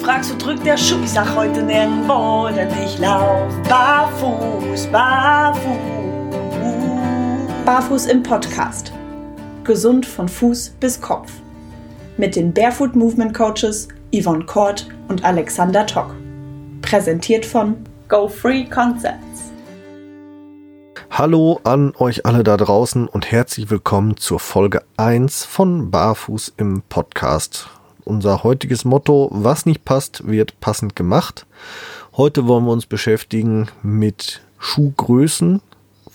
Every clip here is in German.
fragst, wo drückt der Schuh? Ich sag heute nirgendwo, denn ich lauf barfuß, barfuß. Barfuß im Podcast. Gesund von Fuß bis Kopf. Mit den Barefoot Movement Coaches Yvonne Kort und Alexander Tock. Präsentiert von Go Free Concepts. Hallo an euch alle da draußen und herzlich willkommen zur Folge 1 von Barfuß im Podcast. Unser heutiges Motto, was nicht passt, wird passend gemacht. Heute wollen wir uns beschäftigen mit Schuhgrößen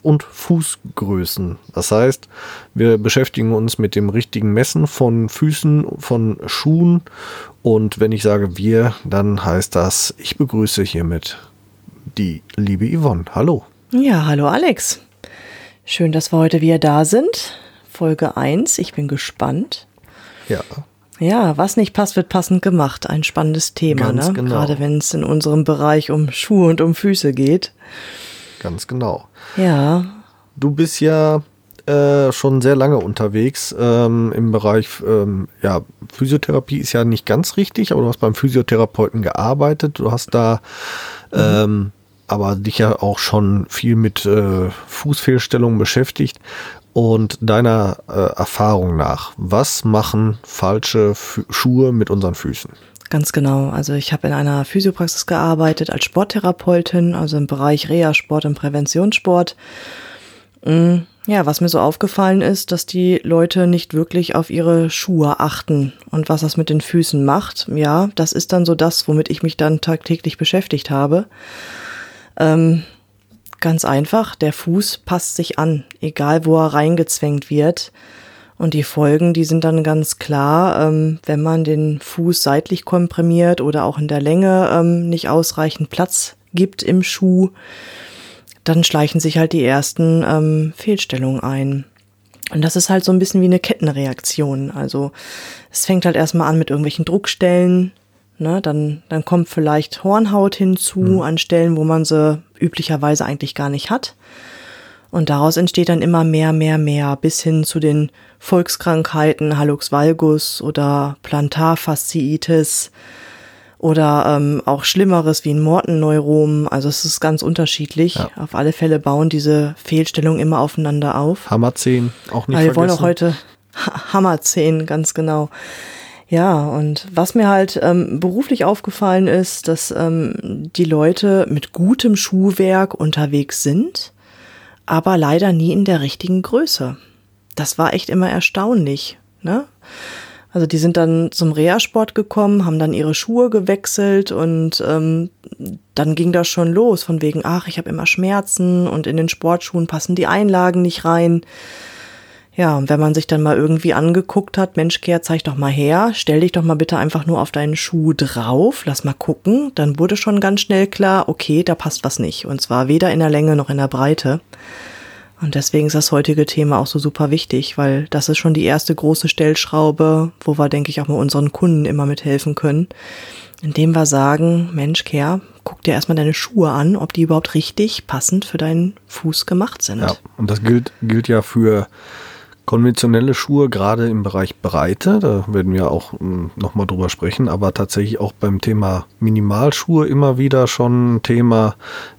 und Fußgrößen. Das heißt, wir beschäftigen uns mit dem richtigen Messen von Füßen, von Schuhen. Und wenn ich sage wir, dann heißt das, ich begrüße hiermit die liebe Yvonne. Hallo. Ja, hallo Alex. Schön, dass wir heute wieder da sind. Folge 1. Ich bin gespannt. Ja. Ja, was nicht passt, wird passend gemacht. Ein spannendes Thema, Ganz ne? genau. Gerade wenn es in unserem Bereich um Schuhe und um Füße geht. Ganz genau. Ja, Du bist ja äh, schon sehr lange unterwegs ähm, im Bereich, ähm, ja, Physiotherapie ist ja nicht ganz richtig, aber du hast beim Physiotherapeuten gearbeitet. Du hast da ähm, aber dich ja auch schon viel mit äh, Fußfehlstellungen beschäftigt. Und deiner äh, Erfahrung nach, was machen falsche Fü Schuhe mit unseren Füßen? ganz genau. Also ich habe in einer Physiopraxis gearbeitet als Sporttherapeutin, also im Bereich Reha-Sport und Präventionssport. Mm, Ja, was mir so aufgefallen ist, dass die Leute nicht wirklich auf ihre Schuhe achten und was das mit den Füßen macht. Ja, das ist dann so das, womit ich mich dann tagtäglich beschäftigt habe. Ähm, ganz einfach, der Fuß passt sich an, egal wo er reingezwängt wird. Und die Folgen, die sind dann ganz klar, ähm, wenn man den Fuß seitlich komprimiert oder auch in der Länge ähm, nicht ausreichend Platz gibt im Schuh, dann schleichen sich halt die ersten ähm, Fehlstellungen ein. Und das ist halt so ein bisschen wie eine Kettenreaktion. Also es fängt halt erstmal an mit irgendwelchen Druckstellen, ne? dann, dann kommt vielleicht Hornhaut hinzu an Stellen, wo man sie üblicherweise eigentlich gar nicht hat. Und daraus entsteht dann immer mehr, mehr, mehr, bis hin zu den Volkskrankheiten, Hallux valgus oder Plantarfasziitis oder ähm, auch Schlimmeres wie ein Mortenneurom. Also es ist ganz unterschiedlich. Ja. Auf alle Fälle bauen diese Fehlstellungen immer aufeinander auf. Hammerzehen auch nicht Aber wir wollen auch heute Ha- Hammerzähnen, ganz genau. Ja, und was mir halt ähm, beruflich aufgefallen ist, dass ähm, die Leute mit gutem Schuhwerk unterwegs sind, aber leider nie in der richtigen Größe. Das war echt immer erstaunlich. Ne? Also die sind dann zum Reha-Sport gekommen, haben dann ihre Schuhe gewechselt und ähm, dann ging das schon los von wegen, ach, ich habe immer Schmerzen und in den Sportschuhen passen die Einlagen nicht rein. Ja, und wenn man sich dann mal irgendwie angeguckt hat, Mensch, Kehr, zeig doch mal her, stell dich doch mal bitte einfach nur auf deinen Schuh drauf, lass mal gucken, dann wurde schon ganz schnell klar, okay, da passt was nicht. Und zwar weder in der Länge noch in der Breite. Und deswegen ist das heutige Thema auch so super wichtig, weil das ist schon die erste große Stellschraube, wo wir, denke ich, auch mal unseren Kunden immer mithelfen können, indem wir sagen, Mensch, Kehr, guck dir erstmal deine Schuhe an, ob die überhaupt richtig passend für deinen Fuß gemacht sind. Ja, und das gilt, gilt ja für konventionelle Schuhe, gerade im Bereich Breite, da werden wir auch nochmal drüber sprechen, aber tatsächlich auch beim Thema Minimalschuhe immer wieder schon ein Thema,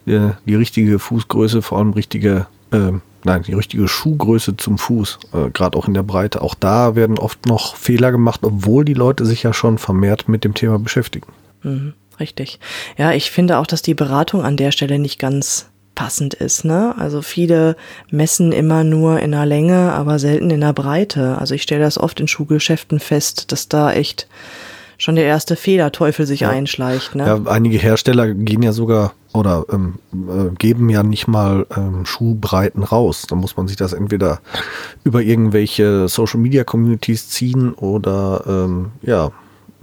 äh, die richtige Fußgröße, vor allem richtige, äh, nein, die richtige Schuhgröße zum Fuß, äh, gerade auch in der Breite. Auch da werden oft noch Fehler gemacht, obwohl die Leute sich ja schon vermehrt mit dem Thema beschäftigen. Mhm, richtig. Ja, ich finde auch, dass die Beratung an der Stelle nicht ganz passend ist. Ne? Also viele messen immer nur in der Länge, aber selten in der Breite. Also ich stelle das oft in Schuhgeschäften fest, dass da echt schon der erste Fehlerteufel sich Ja. einschleicht. Ne? Ja, einige Hersteller gehen ja sogar oder ähm, äh, geben ja nicht mal ähm, Schuhbreiten raus. Da muss man sich das entweder über irgendwelche Social Media Communities ziehen oder ähm, ja,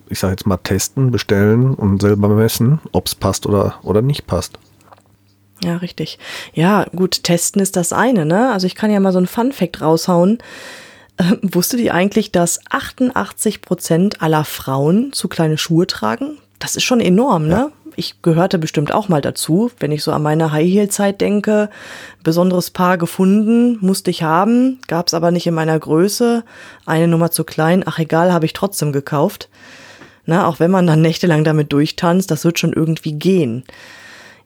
ich sage jetzt mal testen, bestellen und selber messen, ob es passt oder, oder nicht passt. Ja, richtig. Ja, gut, testen ist das eine, ne? Also ich kann ja mal so ein Fun-Fact raushauen. Ähm, wusstet ihr eigentlich, dass 88 Prozent aller Frauen zu kleine Schuhe tragen? Das ist schon enorm, ne? Ich gehörte bestimmt auch mal dazu. Wenn ich so an meine High-Heel-Zeit denke, besonderes Paar gefunden, musste ich haben, gab's aber nicht in meiner Größe. Eine Nummer zu klein, ach egal, habe ich trotzdem gekauft. Na, auch wenn man dann nächtelang damit durchtanzt, das wird schon irgendwie gehen.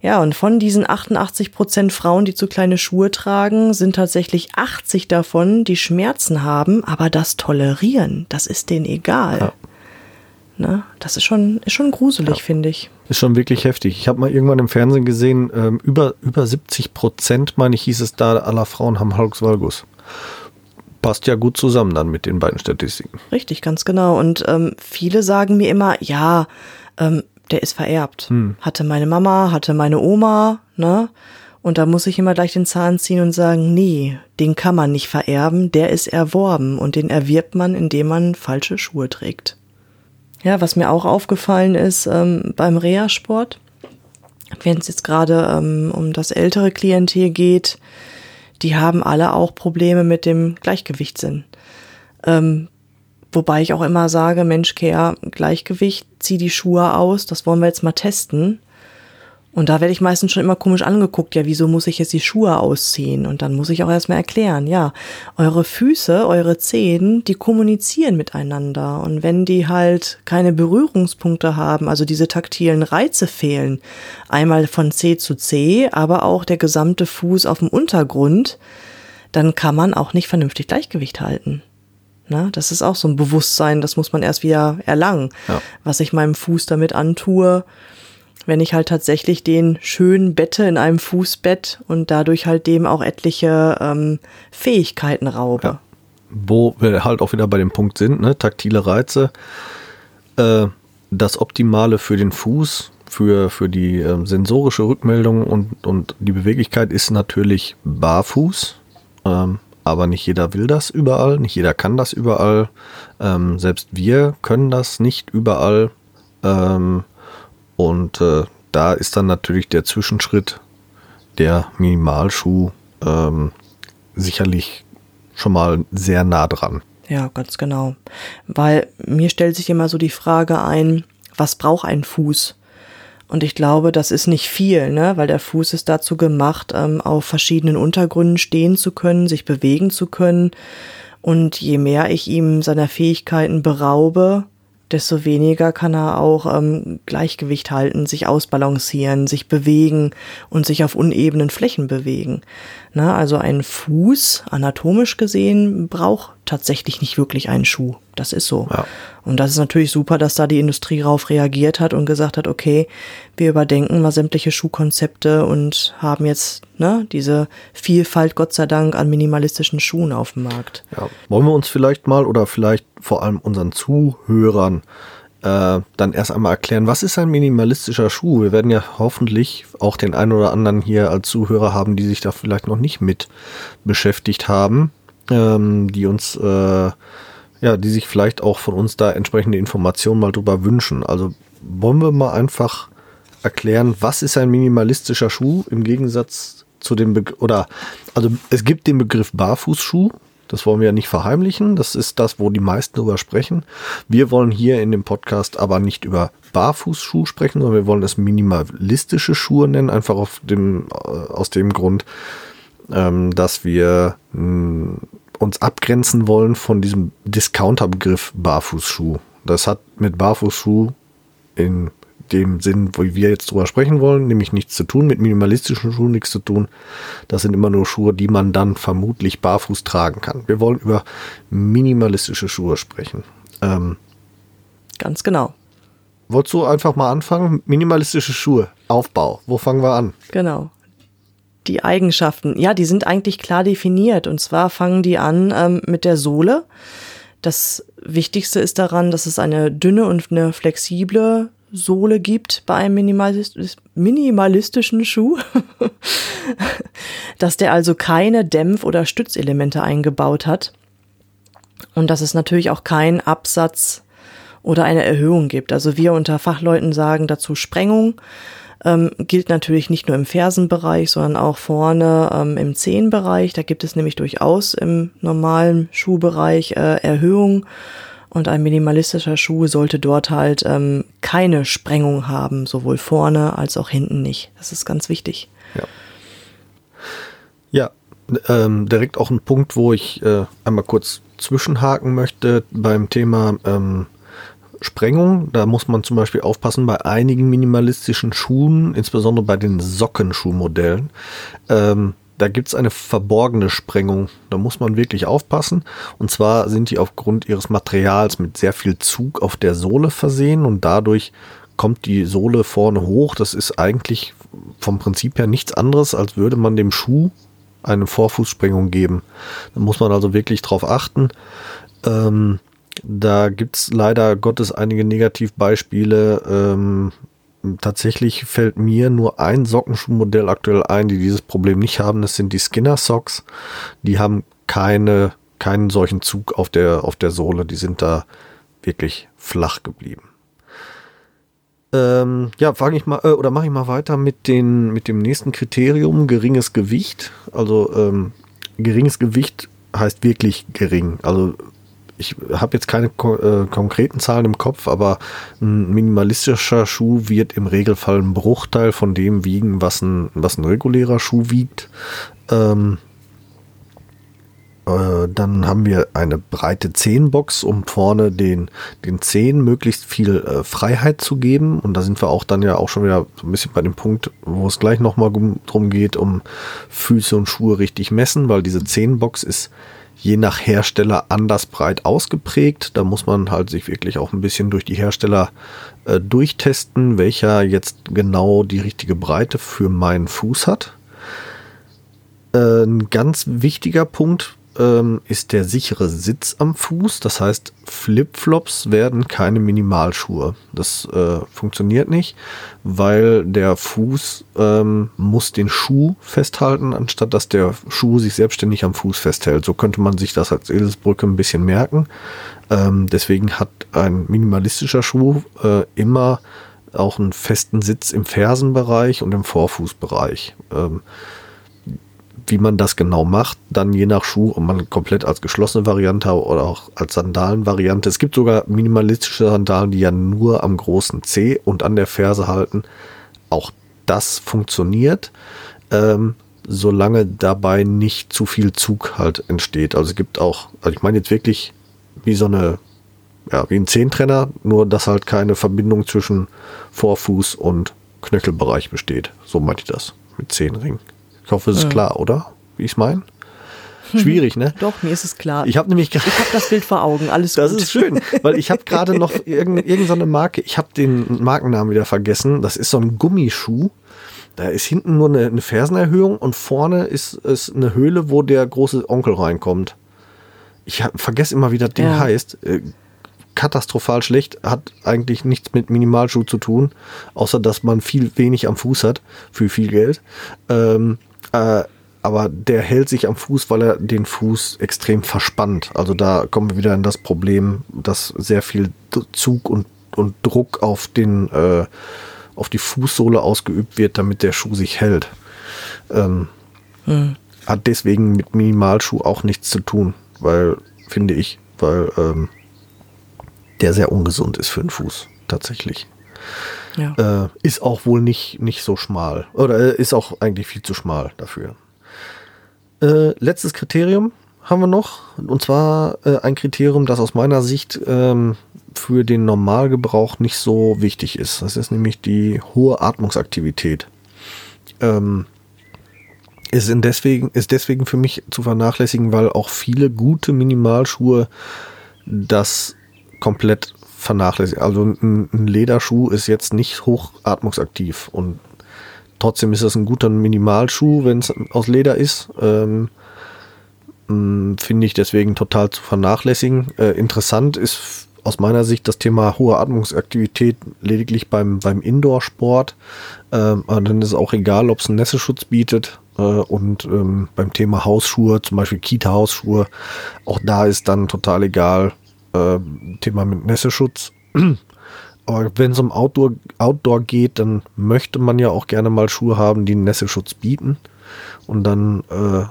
Ja, und von diesen 88 Prozent Frauen, die zu kleine Schuhe tragen, sind tatsächlich 80 davon, die Schmerzen haben, aber das tolerieren, das ist denen egal. Ja. Na, das ist schon, ist schon gruselig, ja. finde ich. Ist schon wirklich heftig. Ich habe mal irgendwann im Fernsehen gesehen, ähm, über, über 70 Prozent, meine ich, hieß es da, aller Frauen haben Hulks Valgus passt ja gut zusammen dann mit den beiden Statistiken. Richtig, ganz genau. Und ähm, viele sagen mir immer, ja, ähm, der ist vererbt. Hm. Hatte meine Mama, hatte meine Oma, ne? Und da muss ich immer gleich den Zahn ziehen und sagen, nee, den kann man nicht vererben, der ist erworben und den erwirbt man, indem man falsche Schuhe trägt. Ja, was mir auch aufgefallen ist ähm, beim Reha-Sport, wenn es jetzt gerade ähm, um das ältere Klientel geht, die haben alle auch Probleme mit dem Gleichgewichtssinn. Ähm, wobei ich auch immer sage, Mensch, Care, Gleichgewicht, zieh die Schuhe aus, das wollen wir jetzt mal testen. Und da werde ich meistens schon immer komisch angeguckt, ja, wieso muss ich jetzt die Schuhe ausziehen? Und dann muss ich auch erstmal erklären, ja, eure Füße, eure Zehen, die kommunizieren miteinander. Und wenn die halt keine Berührungspunkte haben, also diese taktilen Reize fehlen, einmal von C zu C, aber auch der gesamte Fuß auf dem Untergrund, dann kann man auch nicht vernünftig Gleichgewicht halten. Na, das ist auch so ein Bewusstsein, das muss man erst wieder erlangen. Ja. Was ich meinem Fuß damit antue, wenn ich halt tatsächlich den schön bette in einem Fußbett und dadurch halt dem auch etliche ähm, Fähigkeiten raube. Ja. Wo wir halt auch wieder bei dem Punkt sind, ne? taktile Reize. Äh, das Optimale für den Fuß, für, für die äh, sensorische Rückmeldung und, und die Beweglichkeit ist natürlich barfuß. Ähm, aber nicht jeder will das überall, nicht jeder kann das überall. Ähm, selbst wir können das nicht überall. Ähm, und äh, da ist dann natürlich der Zwischenschritt der Minimalschuh ähm, sicherlich schon mal sehr nah dran. Ja, ganz genau. Weil mir stellt sich immer so die Frage ein, was braucht ein Fuß? Und ich glaube, das ist nicht viel, ne? weil der Fuß ist dazu gemacht, ähm, auf verschiedenen Untergründen stehen zu können, sich bewegen zu können. Und je mehr ich ihm seiner Fähigkeiten beraube, desto weniger kann er auch ähm, Gleichgewicht halten, sich ausbalancieren, sich bewegen und sich auf unebenen Flächen bewegen. Na, also ein Fuß, anatomisch gesehen, braucht tatsächlich nicht wirklich einen Schuh. Das ist so. Ja. Und das ist natürlich super, dass da die Industrie drauf reagiert hat und gesagt hat, okay, wir überdenken mal sämtliche Schuhkonzepte und haben jetzt ne, diese Vielfalt, Gott sei Dank, an minimalistischen Schuhen auf dem Markt. Ja. Wollen wir uns vielleicht mal oder vielleicht vor allem unseren Zuhörern äh, dann erst einmal erklären, was ist ein minimalistischer Schuh? Wir werden ja hoffentlich auch den einen oder anderen hier als Zuhörer haben, die sich da vielleicht noch nicht mit beschäftigt haben, ähm, die uns, äh, ja, die sich vielleicht auch von uns da entsprechende Informationen mal drüber wünschen. Also wollen wir mal einfach erklären, was ist ein minimalistischer Schuh im Gegensatz zu dem Begriff, oder, also es gibt den Begriff Barfußschuh, das wollen wir ja nicht verheimlichen. Das ist das, wo die meisten drüber sprechen. Wir wollen hier in dem Podcast aber nicht über Barfußschuhe sprechen, sondern wir wollen es minimalistische Schuhe nennen, einfach auf dem, äh, aus dem Grund, ähm, dass wir mh, mm, uns abgrenzen wollen von diesem Discounter-Begriff Barfußschuh. Das hat mit Barfußschuh in dem Sinn, wo wir jetzt drüber sprechen wollen, nämlich nichts zu tun, mit minimalistischen Schuhen nichts zu tun. Das sind immer nur Schuhe, die man dann vermutlich barfuß tragen kann. Wir wollen über minimalistische Schuhe sprechen. Ähm, Ganz genau. Wolltest du einfach mal anfangen? Minimalistische Schuhe, Aufbau. Wo fangen wir an? Genau. Die Eigenschaften, ja, die sind eigentlich klar definiert. Und zwar fangen die an ähm, mit der Sohle. Das Wichtigste ist daran, dass es eine dünne und eine flexible Sohle gibt bei einem Minimalist minimalistischen Schuh, dass der also keine Dämpf- oder Stützelemente eingebaut hat und dass es natürlich auch keinen Absatz oder eine Erhöhung gibt. Also wir unter Fachleuten sagen dazu Sprengung. Ähm, gilt natürlich nicht nur im Fersenbereich, sondern auch vorne ähm, im Zehenbereich. Da gibt es nämlich durchaus im normalen Schuhbereich äh, Erhöhungen und ein minimalistischer Schuh sollte dort halt ähm, keine Sprengung haben, sowohl vorne als auch hinten nicht. Das ist ganz wichtig. Ja, ja ähm, direkt auch ein Punkt, wo ich äh, einmal kurz zwischenhaken möchte beim Thema ähm, Sprengung. Da muss man zum Beispiel aufpassen bei einigen minimalistischen Schuhen, insbesondere bei den Sockenschuhmodellen. Ähm, da gibt es eine verborgene Sprengung. Da muss man wirklich aufpassen. Und zwar sind die aufgrund ihres Materials mit sehr viel Zug auf der Sohle versehen und dadurch kommt die Sohle vorne hoch. Das ist eigentlich vom Prinzip her nichts anderes, als würde man dem Schuh eine Vorfußsprengung geben. Da muss man also wirklich drauf achten. Ähm, da gibt's leider Gottes einige Negativbeispiele. Ähm, tatsächlich fällt mir nur ein Sockenschuhmodell aktuell ein, die dieses Problem nicht haben. Das sind die Skinner Socks. Die haben keine, keinen solchen Zug auf der, auf der Sohle. Die sind da wirklich flach geblieben. Ähm, ja, fange ich mal äh, oder mache ich mal weiter mit den mit dem nächsten Kriterium geringes Gewicht. Also ähm, geringes Gewicht heißt wirklich gering. Also ich habe jetzt keine äh, konkreten Zahlen im Kopf, aber ein minimalistischer Schuh wird im Regelfall ein Bruchteil von dem wiegen, was ein, was ein regulärer Schuh wiegt. Ähm, äh, dann haben wir eine breite Zehenbox, um vorne den, den Zehen möglichst viel äh, Freiheit zu geben. Und da sind wir auch dann ja auch schon wieder so ein bisschen bei dem Punkt, wo es gleich nochmal drum geht, um Füße und Schuhe richtig messen, weil diese Zehenbox ist je nach Hersteller anders breit ausgeprägt. Da muss man halt sich wirklich auch ein bisschen durch die Hersteller äh, durchtesten, welcher jetzt genau die richtige Breite für meinen Fuß hat. Äh, ein ganz wichtiger Punkt ähm, ist der sichere Sitz am Fuß. Das heißt, Flipflops werden keine Minimalschuhe. Das äh, funktioniert nicht, weil der Fuß ähm, muss den Schuh festhalten, anstatt dass der Schuh sich selbstständig am Fuß festhält. So könnte man sich das als Eselsbrücke ein bisschen merken. Ähm, deswegen hat ein minimalistischer Schuh äh, immer auch einen festen Sitz im Fersenbereich und im Vorfußbereich. Ähm, wie man das genau macht, dann je nach Schuh, ob man komplett als geschlossene Variante oder auch als Sandalenvariante. Es gibt sogar minimalistische Sandalen, die ja nur am großen C und an der Ferse halten. Auch das funktioniert, ähm, solange dabei nicht zu viel Zug halt entsteht. Also es gibt auch, also ich meine jetzt wirklich wie so eine, ja, wie ein Zehntrenner, nur dass halt keine Verbindung zwischen Vorfuß und Knöchelbereich besteht. So meinte ich das mit Zehenringen. Ich hoffe, es ist ja. klar, oder? Wie ich es meine? Schwierig, ne? Doch, mir ist es klar. Ich habe nämlich Ich habe das Bild vor Augen, alles das gut. Das ist schön, weil ich habe gerade noch irgendeine Marke, ich habe den Markennamen wieder vergessen. Das ist so ein Gummischuh. Da ist hinten nur eine, eine Fersenerhöhung und vorne ist, ist eine Höhle, wo der große Onkel reinkommt. Ich hab, vergesse immer, wie das Ding ja. heißt. Äh, katastrophal schlecht, hat eigentlich nichts mit Minimalschuh zu tun, außer dass man viel wenig am Fuß hat für viel Geld. Ähm, äh, aber der hält sich am Fuß, weil er den Fuß extrem verspannt. Also da kommen wir wieder in das Problem, dass sehr viel Zug und, und Druck auf den äh, auf die Fußsohle ausgeübt wird, damit der Schuh sich hält. Ähm, hm. Hat deswegen mit Minimalschuh auch nichts zu tun, weil, finde ich, weil ähm, der sehr ungesund ist für den Fuß, tatsächlich. Ja. Äh, ist auch wohl nicht, nicht so schmal. Oder äh, ist auch eigentlich viel zu schmal dafür. Äh, letztes Kriterium haben wir noch. Und zwar äh, ein Kriterium, das aus meiner Sicht ähm, für den Normalgebrauch nicht so wichtig ist. Das ist nämlich die hohe Atmungsaktivität. Ähm, ist, deswegen, ist deswegen für mich zu vernachlässigen, weil auch viele gute Minimalschuhe das komplett vernachlässigt. Also ein, ein Lederschuh ist jetzt nicht hochatmungsaktiv und trotzdem ist es ein guter Minimalschuh, wenn es aus Leder ist. Ähm, mm, Finde ich deswegen total zu vernachlässigen. Äh, interessant ist aus meiner Sicht das Thema hohe Atmungsaktivität lediglich beim, beim Indoor-Sport. Ähm, dann ist es auch egal, ob es einen Nässeschutz bietet. Äh, und ähm, beim Thema Hausschuhe, zum Beispiel Kita-Hausschuhe, auch da ist dann total egal, äh, Thema mit Nässeschutz. Aber wenn es um Outdoor, Outdoor geht, dann möchte man ja auch gerne mal Schuhe haben, die Nässeschutz bieten. Und dann, äh,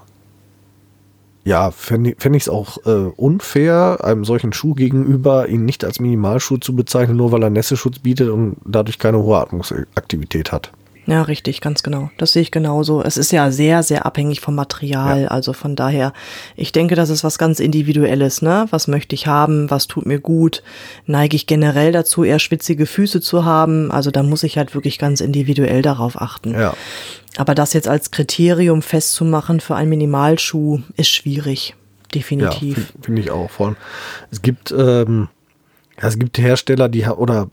ja, fände ich es auch äh, unfair, einem solchen Schuh gegenüber ihn nicht als Minimalschuh zu bezeichnen, nur weil er Nässeschutz bietet und dadurch keine hohe Atmungsaktivität hat. Ja, richtig, ganz genau. Das sehe ich genauso. Es ist ja sehr, sehr abhängig vom Material. Ja. Also von daher, ich denke, das ist was ganz Individuelles, ne? Was möchte ich haben? Was tut mir gut? Neige ich generell dazu, eher schwitzige Füße zu haben? Also da muss ich halt wirklich ganz individuell darauf achten. Ja. Aber das jetzt als Kriterium festzumachen für einen Minimalschuh ist schwierig. Definitiv. Ja, finde ich auch. Vor allem, es gibt, ähm, es gibt Hersteller, die oder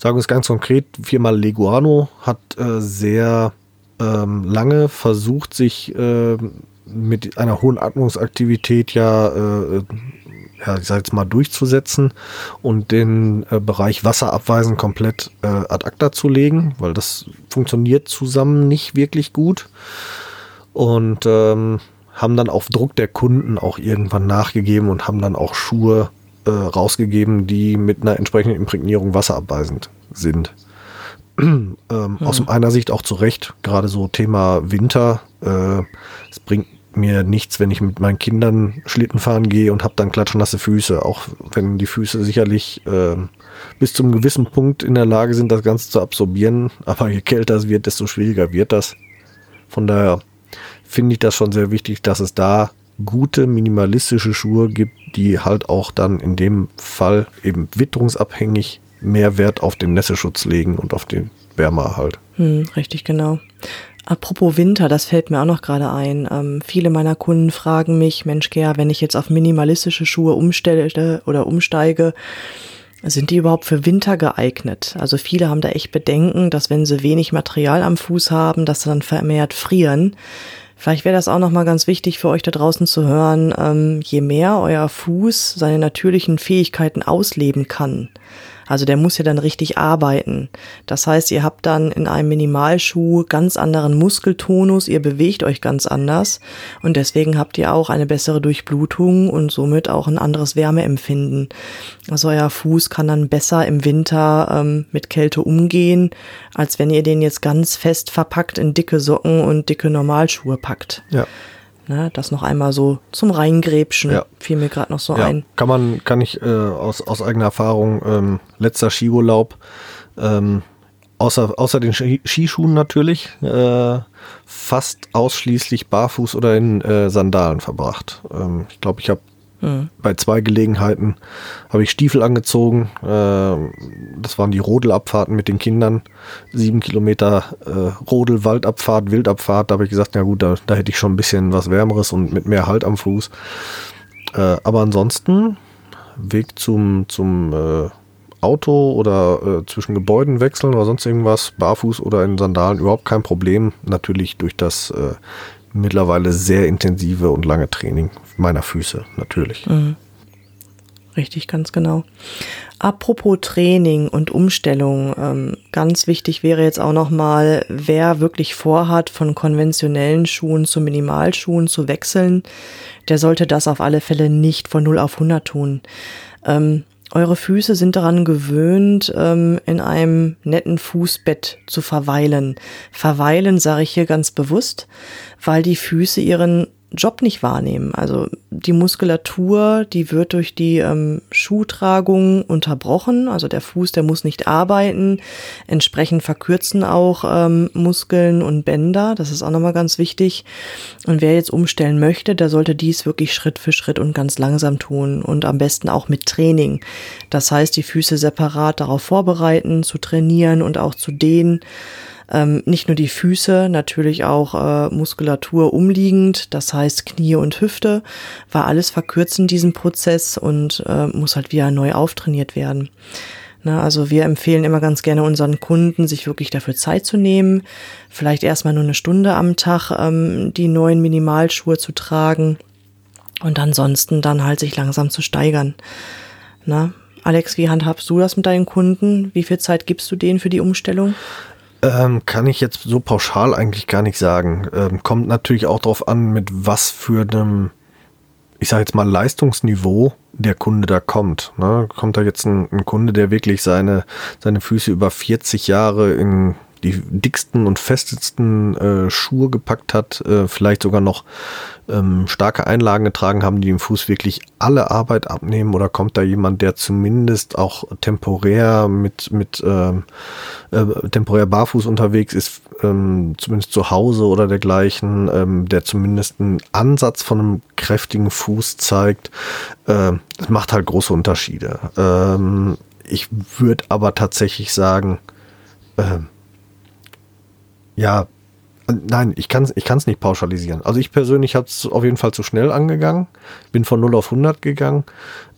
sagen wir es ganz konkret, Firma Leguano hat äh, sehr ähm, lange versucht, sich äh, mit einer hohen Atmungsaktivität ja, äh, ja, ich sag jetzt mal durchzusetzen und den äh, Bereich Wasserabweisen komplett äh, ad acta zu legen, weil das funktioniert zusammen nicht wirklich gut. Und ähm, haben dann auf Druck der Kunden auch irgendwann nachgegeben und haben dann auch Schuhe äh, rausgegeben, die mit einer entsprechenden Imprägnierung wasserabweisend sind. ähm, mhm. Aus meiner Sicht auch zu Recht, gerade so Thema Winter. Äh, es bringt mir nichts, wenn ich mit meinen Kindern Schlitten fahren gehe und habe dann klatschnasse Füße, auch wenn die Füße sicherlich äh, bis zum gewissen Punkt in der Lage sind, das Ganze zu absorbieren. Aber je kälter es wird, desto schwieriger wird das. Von daher finde ich das schon sehr wichtig, dass es da gute minimalistische Schuhe gibt, die halt auch dann in dem Fall eben witterungsabhängig mehr Wert auf den Nässeschutz legen und auf den Wärmeerhalt. Hm, richtig, genau. Apropos Winter, das fällt mir auch noch gerade ein. Ähm, viele meiner Kunden fragen mich, Mensch, Gea, wenn ich jetzt auf minimalistische Schuhe umstelle oder umsteige, sind die überhaupt für Winter geeignet? Also viele haben da echt Bedenken, dass wenn sie wenig Material am Fuß haben, dass sie dann vermehrt frieren. Vielleicht wäre das auch nochmal ganz wichtig für euch da draußen zu hören, ähm, je mehr euer Fuß seine natürlichen Fähigkeiten ausleben kann, also der muss ja dann richtig arbeiten. Das heißt, ihr habt dann in einem Minimalschuh ganz anderen Muskeltonus, ihr bewegt euch ganz anders und deswegen habt ihr auch eine bessere Durchblutung und somit auch ein anderes Wärmeempfinden. Also euer Fuß kann dann besser im Winter ähm, mit Kälte umgehen, als wenn ihr den jetzt ganz fest verpackt in dicke Socken und dicke Normalschuhe packt. Ja. Ne, das noch einmal so zum Reingräbschen ja. fiel mir gerade noch so ja. ein. Kann man, kann ich äh, aus, aus eigener Erfahrung, ähm, letzter Skiurlaub, ähm, außer, außer den Skischuhen natürlich, äh, fast ausschließlich barfuß oder in äh, Sandalen verbracht. Ähm, ich glaube, ich habe Mhm. Bei zwei Gelegenheiten habe ich Stiefel angezogen. Äh, das waren die Rodelabfahrten mit den Kindern. Sieben Kilometer äh, Rodel, Waldabfahrt, Wildabfahrt. Da habe ich gesagt, na gut, da, da, hätte ich schon ein bisschen was Wärmeres und mit mehr Halt am Fuß. Äh, aber ansonsten Weg zum, zum äh, Auto oder zwischen Gebäuden wechseln oder sonst irgendwas, barfuß oder in Sandalen, überhaupt kein Problem. Natürlich durch das mittlerweile sehr intensive und lange Training meiner Füße, natürlich. Mhm. Richtig, ganz genau. Apropos Training und Umstellung, ähm, ganz wichtig wäre jetzt auch nochmal, wer wirklich vorhat, von konventionellen Schuhen zu Minimalschuhen zu wechseln, der sollte das auf alle Fälle nicht von 0 auf 100 tun. Ähm, eure Füße sind daran gewöhnt, ähm, in einem netten Fußbett zu verweilen. Verweilen sage ich hier ganz bewusst, weil die Füße ihren Job nicht wahrnehmen. Also die Muskulatur, die wird durch die ähm, Schuhtragung unterbrochen. Also der Fuß, der muss nicht arbeiten. Entsprechend verkürzen auch ähm, Muskeln und Bänder. Das ist auch nochmal ganz wichtig. Und wer jetzt umstellen möchte, der sollte dies wirklich Schritt für Schritt und ganz langsam tun. Und am besten auch mit Training. Das heißt, die Füße separat darauf vorbereiten, zu trainieren und auch zu dehnen ähm, nicht nur die Füße, natürlich auch äh, Muskulatur umliegend, das heißt Knie und Hüfte, war alles verkürzen diesen Prozess und äh, muss halt wieder neu auftrainiert werden. Na, also wir empfehlen immer ganz gerne unseren Kunden, sich wirklich dafür Zeit zu nehmen, vielleicht erstmal nur eine Stunde am Tag ähm, die neuen Minimalschuhe zu tragen und ansonsten dann halt sich langsam zu steigern. Na, Alex, wie handhabst du das mit deinen Kunden? Wie viel Zeit gibst du denen für die Umstellung? Ähm, kann ich jetzt so pauschal eigentlich gar nicht sagen. Ähm, kommt natürlich auch darauf an, mit was für einem, ich sage jetzt mal, Leistungsniveau der Kunde da kommt. Ne? Kommt da jetzt ein, ein, Kunde, der wirklich seine, seine Füße über 40 Jahre in die dicksten und festesten äh, Schuhe gepackt hat, äh, vielleicht sogar noch ähm, starke Einlagen getragen haben, die dem Fuß wirklich alle Arbeit abnehmen? Oder kommt da jemand, der zumindest auch temporär mit, mit ähm, äh, temporär barfuß unterwegs ist, ähm, zumindest zu Hause oder dergleichen, ähm, der zumindest einen Ansatz von einem kräftigen Fuß zeigt? Äh, das macht halt große Unterschiede. Ähm, ich würde aber tatsächlich sagen, äh, ja, nein, ich kann es ich kann's nicht pauschalisieren. Also ich persönlich habe es auf jeden Fall zu schnell angegangen, bin von 0 auf 100 gegangen.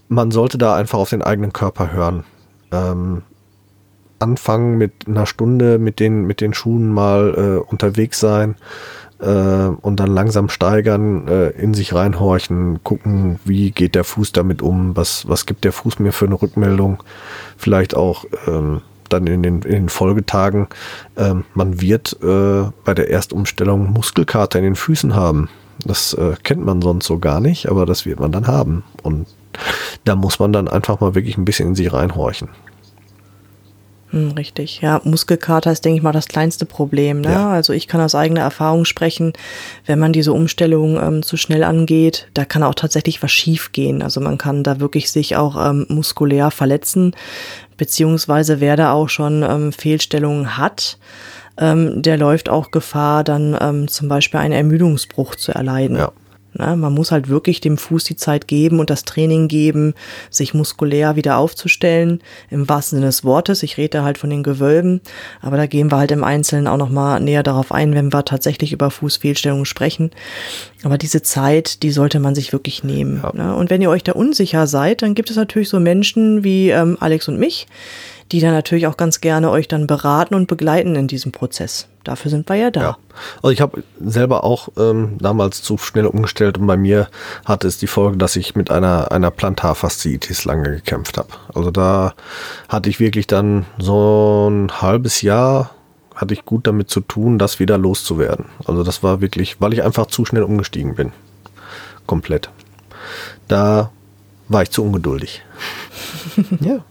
Man sollte da einfach auf den eigenen Körper hören. Ähm, anfangen mit einer Stunde mit den, mit den Schuhen mal äh, unterwegs sein äh, und dann langsam steigern, äh, in sich reinhorchen, gucken, wie geht der Fuß damit um, was, was gibt der Fuß mir für eine Rückmeldung, vielleicht auch ähm, dann in den, in den Folgetagen, ähm, man wird äh, bei der Erstumstellung Muskelkater in den Füßen haben. Das äh, kennt man sonst so gar nicht, aber das wird man dann haben. Und da muss man dann einfach mal wirklich ein bisschen in sich reinhorchen. Hm, richtig, ja. Muskelkater ist, denke ich mal, das kleinste Problem. Ne? Ja. Also ich kann aus eigener Erfahrung sprechen, wenn man diese Umstellung ähm, zu schnell angeht, da kann auch tatsächlich was schief gehen. Also man kann da wirklich sich auch ähm, muskulär verletzen, beziehungsweise wer da auch schon ähm, Fehlstellungen hat, ähm, der läuft auch Gefahr, dann ähm, zum Beispiel einen Ermüdungsbruch zu erleiden. Ja. Na, man muss halt wirklich dem Fuß die Zeit geben und das Training geben, sich muskulär wieder aufzustellen, im wahrsten Sinne des Wortes. Ich rede halt von den Gewölben, aber da gehen wir halt im Einzelnen auch nochmal näher darauf ein, wenn wir tatsächlich über Fußfehlstellungen sprechen. Aber diese Zeit, die sollte man sich wirklich nehmen. Ja. Ne? Und wenn ihr euch da unsicher seid, dann gibt es natürlich so Menschen wie ähm, Alex und mich, die dann natürlich auch ganz gerne euch dann beraten und begleiten in diesem Prozess. Dafür sind wir ja da. Ja. Also ich habe selber auch ähm, damals zu schnell umgestellt und bei mir hatte es die Folge, dass ich mit einer, einer Plantarfasziitis lange gekämpft habe. Also da hatte ich wirklich dann so ein halbes Jahr hatte ich gut damit zu tun, das wieder loszuwerden. Also das war wirklich, weil ich einfach zu schnell umgestiegen bin. Komplett. Da war ich zu ungeduldig. ja.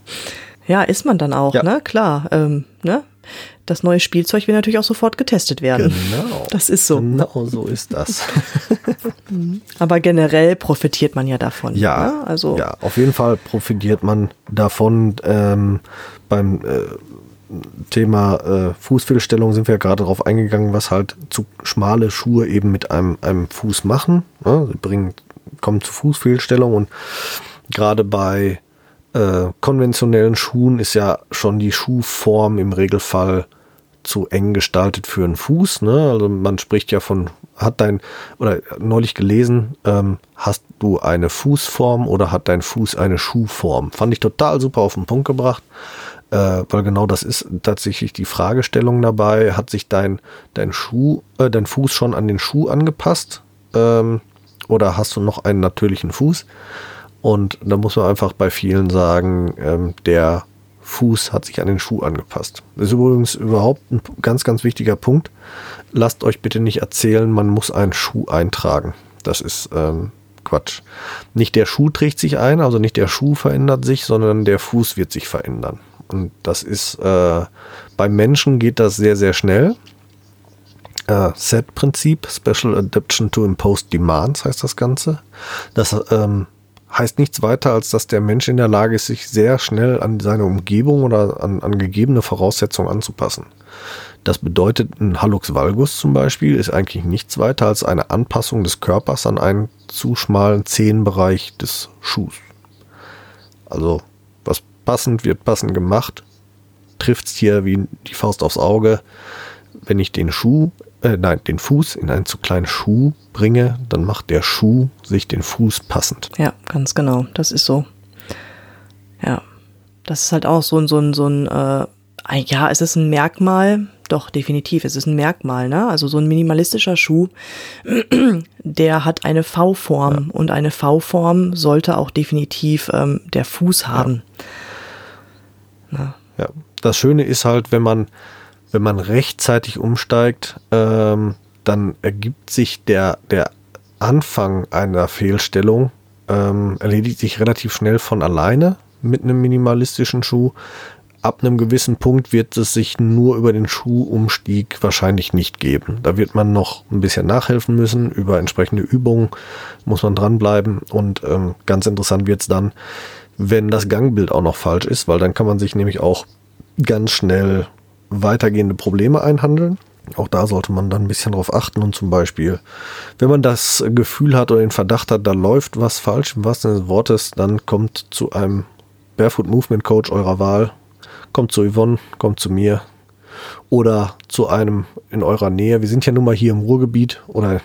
Ja, ist man dann auch, ja. ne? Klar. Ähm, ne? Das neue Spielzeug will natürlich auch sofort getestet werden. Genau. Das ist so. Genau so ist das. Aber generell profitiert man ja davon. Ja, ne? also ja, auf jeden Fall profitiert man davon. Ähm, beim äh, Thema äh, Fußfehlstellung sind wir ja gerade darauf eingegangen, was halt zu schmale Schuhe eben mit einem, einem Fuß machen. Ne? Sie bringen, kommen zu Fußfehlstellung und gerade bei äh, konventionellen Schuhen ist ja schon die Schuhform im Regelfall zu eng gestaltet für einen Fuß. Ne? Also man spricht ja von, hat dein, oder neulich gelesen, ähm, hast du eine Fußform oder hat dein Fuß eine Schuhform? Fand ich total super auf den Punkt gebracht, äh, weil genau das ist tatsächlich die Fragestellung dabei. Hat sich dein, dein Schuh, äh, dein Fuß schon an den Schuh angepasst? Ähm, oder hast du noch einen natürlichen Fuß? Und da muss man einfach bei vielen sagen, ähm, der Fuß hat sich an den Schuh angepasst. Das ist übrigens überhaupt ein ganz, ganz wichtiger Punkt. Lasst euch bitte nicht erzählen, man muss einen Schuh eintragen. Das ist ähm, Quatsch. Nicht der Schuh trägt sich ein, also nicht der Schuh verändert sich, sondern der Fuß wird sich verändern. Und das ist, äh, beim Menschen geht das sehr, sehr schnell. Äh, Set-Prinzip, Special Adaption to Imposed Demands heißt das Ganze. Das ähm, heißt nichts weiter, als dass der Mensch in der Lage ist, sich sehr schnell an seine Umgebung oder an, an gegebene Voraussetzungen anzupassen. Das bedeutet, ein Hallux valgus zum Beispiel ist eigentlich nichts weiter als eine Anpassung des Körpers an einen zu schmalen Zehenbereich des Schuhs. Also, was passend wird passend gemacht, trifft es hier wie die Faust aufs Auge. Wenn ich den Schuh äh, nein, den Fuß in einen zu kleinen Schuh bringe, dann macht der Schuh sich den Fuß passend. Ja, ganz genau. Das ist so. Ja. Das ist halt auch so ein, so ein, so ein, äh, ja, es ist ein Merkmal, doch, definitiv, es ist ein Merkmal, ne? Also so ein minimalistischer Schuh, der hat eine V-Form ja. und eine V-Form sollte auch definitiv ähm, der Fuß haben. Ja. ja. Das Schöne ist halt, wenn man wenn man rechtzeitig umsteigt, ähm, dann ergibt sich der, der Anfang einer Fehlstellung, ähm, erledigt sich relativ schnell von alleine mit einem minimalistischen Schuh. ab einem gewissen Punkt wird es sich nur über den Schuhumstieg wahrscheinlich nicht geben. Da wird man noch ein bisschen nachhelfen müssen. Über entsprechende Übungen muss man dranbleiben. Und ähm, ganz interessant wird es dann, wenn das Gangbild auch noch falsch ist, weil dann kann man sich nämlich auch ganz schnell weitergehende Probleme einhandeln. Auch da sollte man dann ein bisschen drauf achten und zum Beispiel, wenn man das Gefühl hat oder den Verdacht hat, da läuft was falsch im wahrsten Sinne des Wortes, dann kommt zu einem Barefoot Movement Coach eurer Wahl, kommt zu Yvonne, kommt zu mir oder zu einem in eurer Nähe. Wir sind ja nun mal hier im Ruhrgebiet oder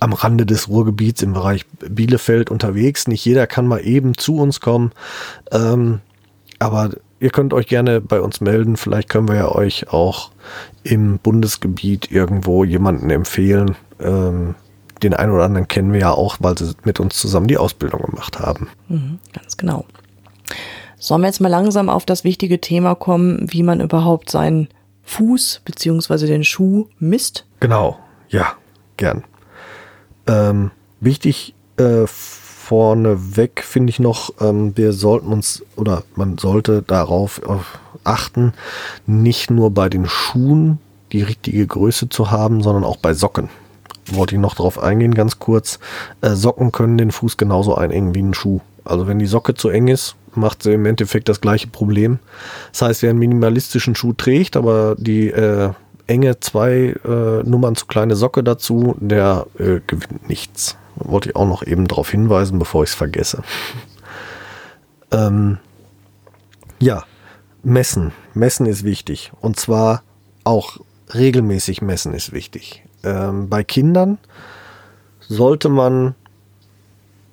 am Rande des Ruhrgebiets im Bereich Bielefeld unterwegs. Nicht jeder kann mal eben zu uns kommen. Ähm, aber ihr könnt euch gerne bei uns melden. Vielleicht können wir ja euch auch im Bundesgebiet irgendwo jemanden empfehlen. Ähm, den einen oder anderen kennen wir ja auch, weil sie mit uns zusammen die Ausbildung gemacht haben. Mhm, ganz genau. Sollen wir jetzt mal langsam auf das wichtige Thema kommen, wie man überhaupt seinen Fuß bzw. den Schuh misst? Genau, ja, gern. Ähm, wichtig äh, vorneweg finde ich noch, ähm, wir sollten uns oder man sollte darauf achten, nicht nur bei den Schuhen die richtige Größe zu haben, sondern auch bei Socken. Wollte ich noch darauf eingehen, ganz kurz. Äh, Socken können den Fuß genauso einengen wie ein Schuh. Also wenn die Socke zu eng ist, macht sie im Endeffekt das gleiche Problem. Das heißt, wer einen minimalistischen Schuh trägt, aber die äh, enge zwei äh, Nummern zu kleine Socke dazu, der äh, gewinnt nichts. Wollte ich auch noch eben darauf hinweisen, bevor ich es vergesse. ähm, ja, messen. Messen ist wichtig. Und zwar auch regelmäßig messen ist wichtig. Ähm, bei Kindern sollte man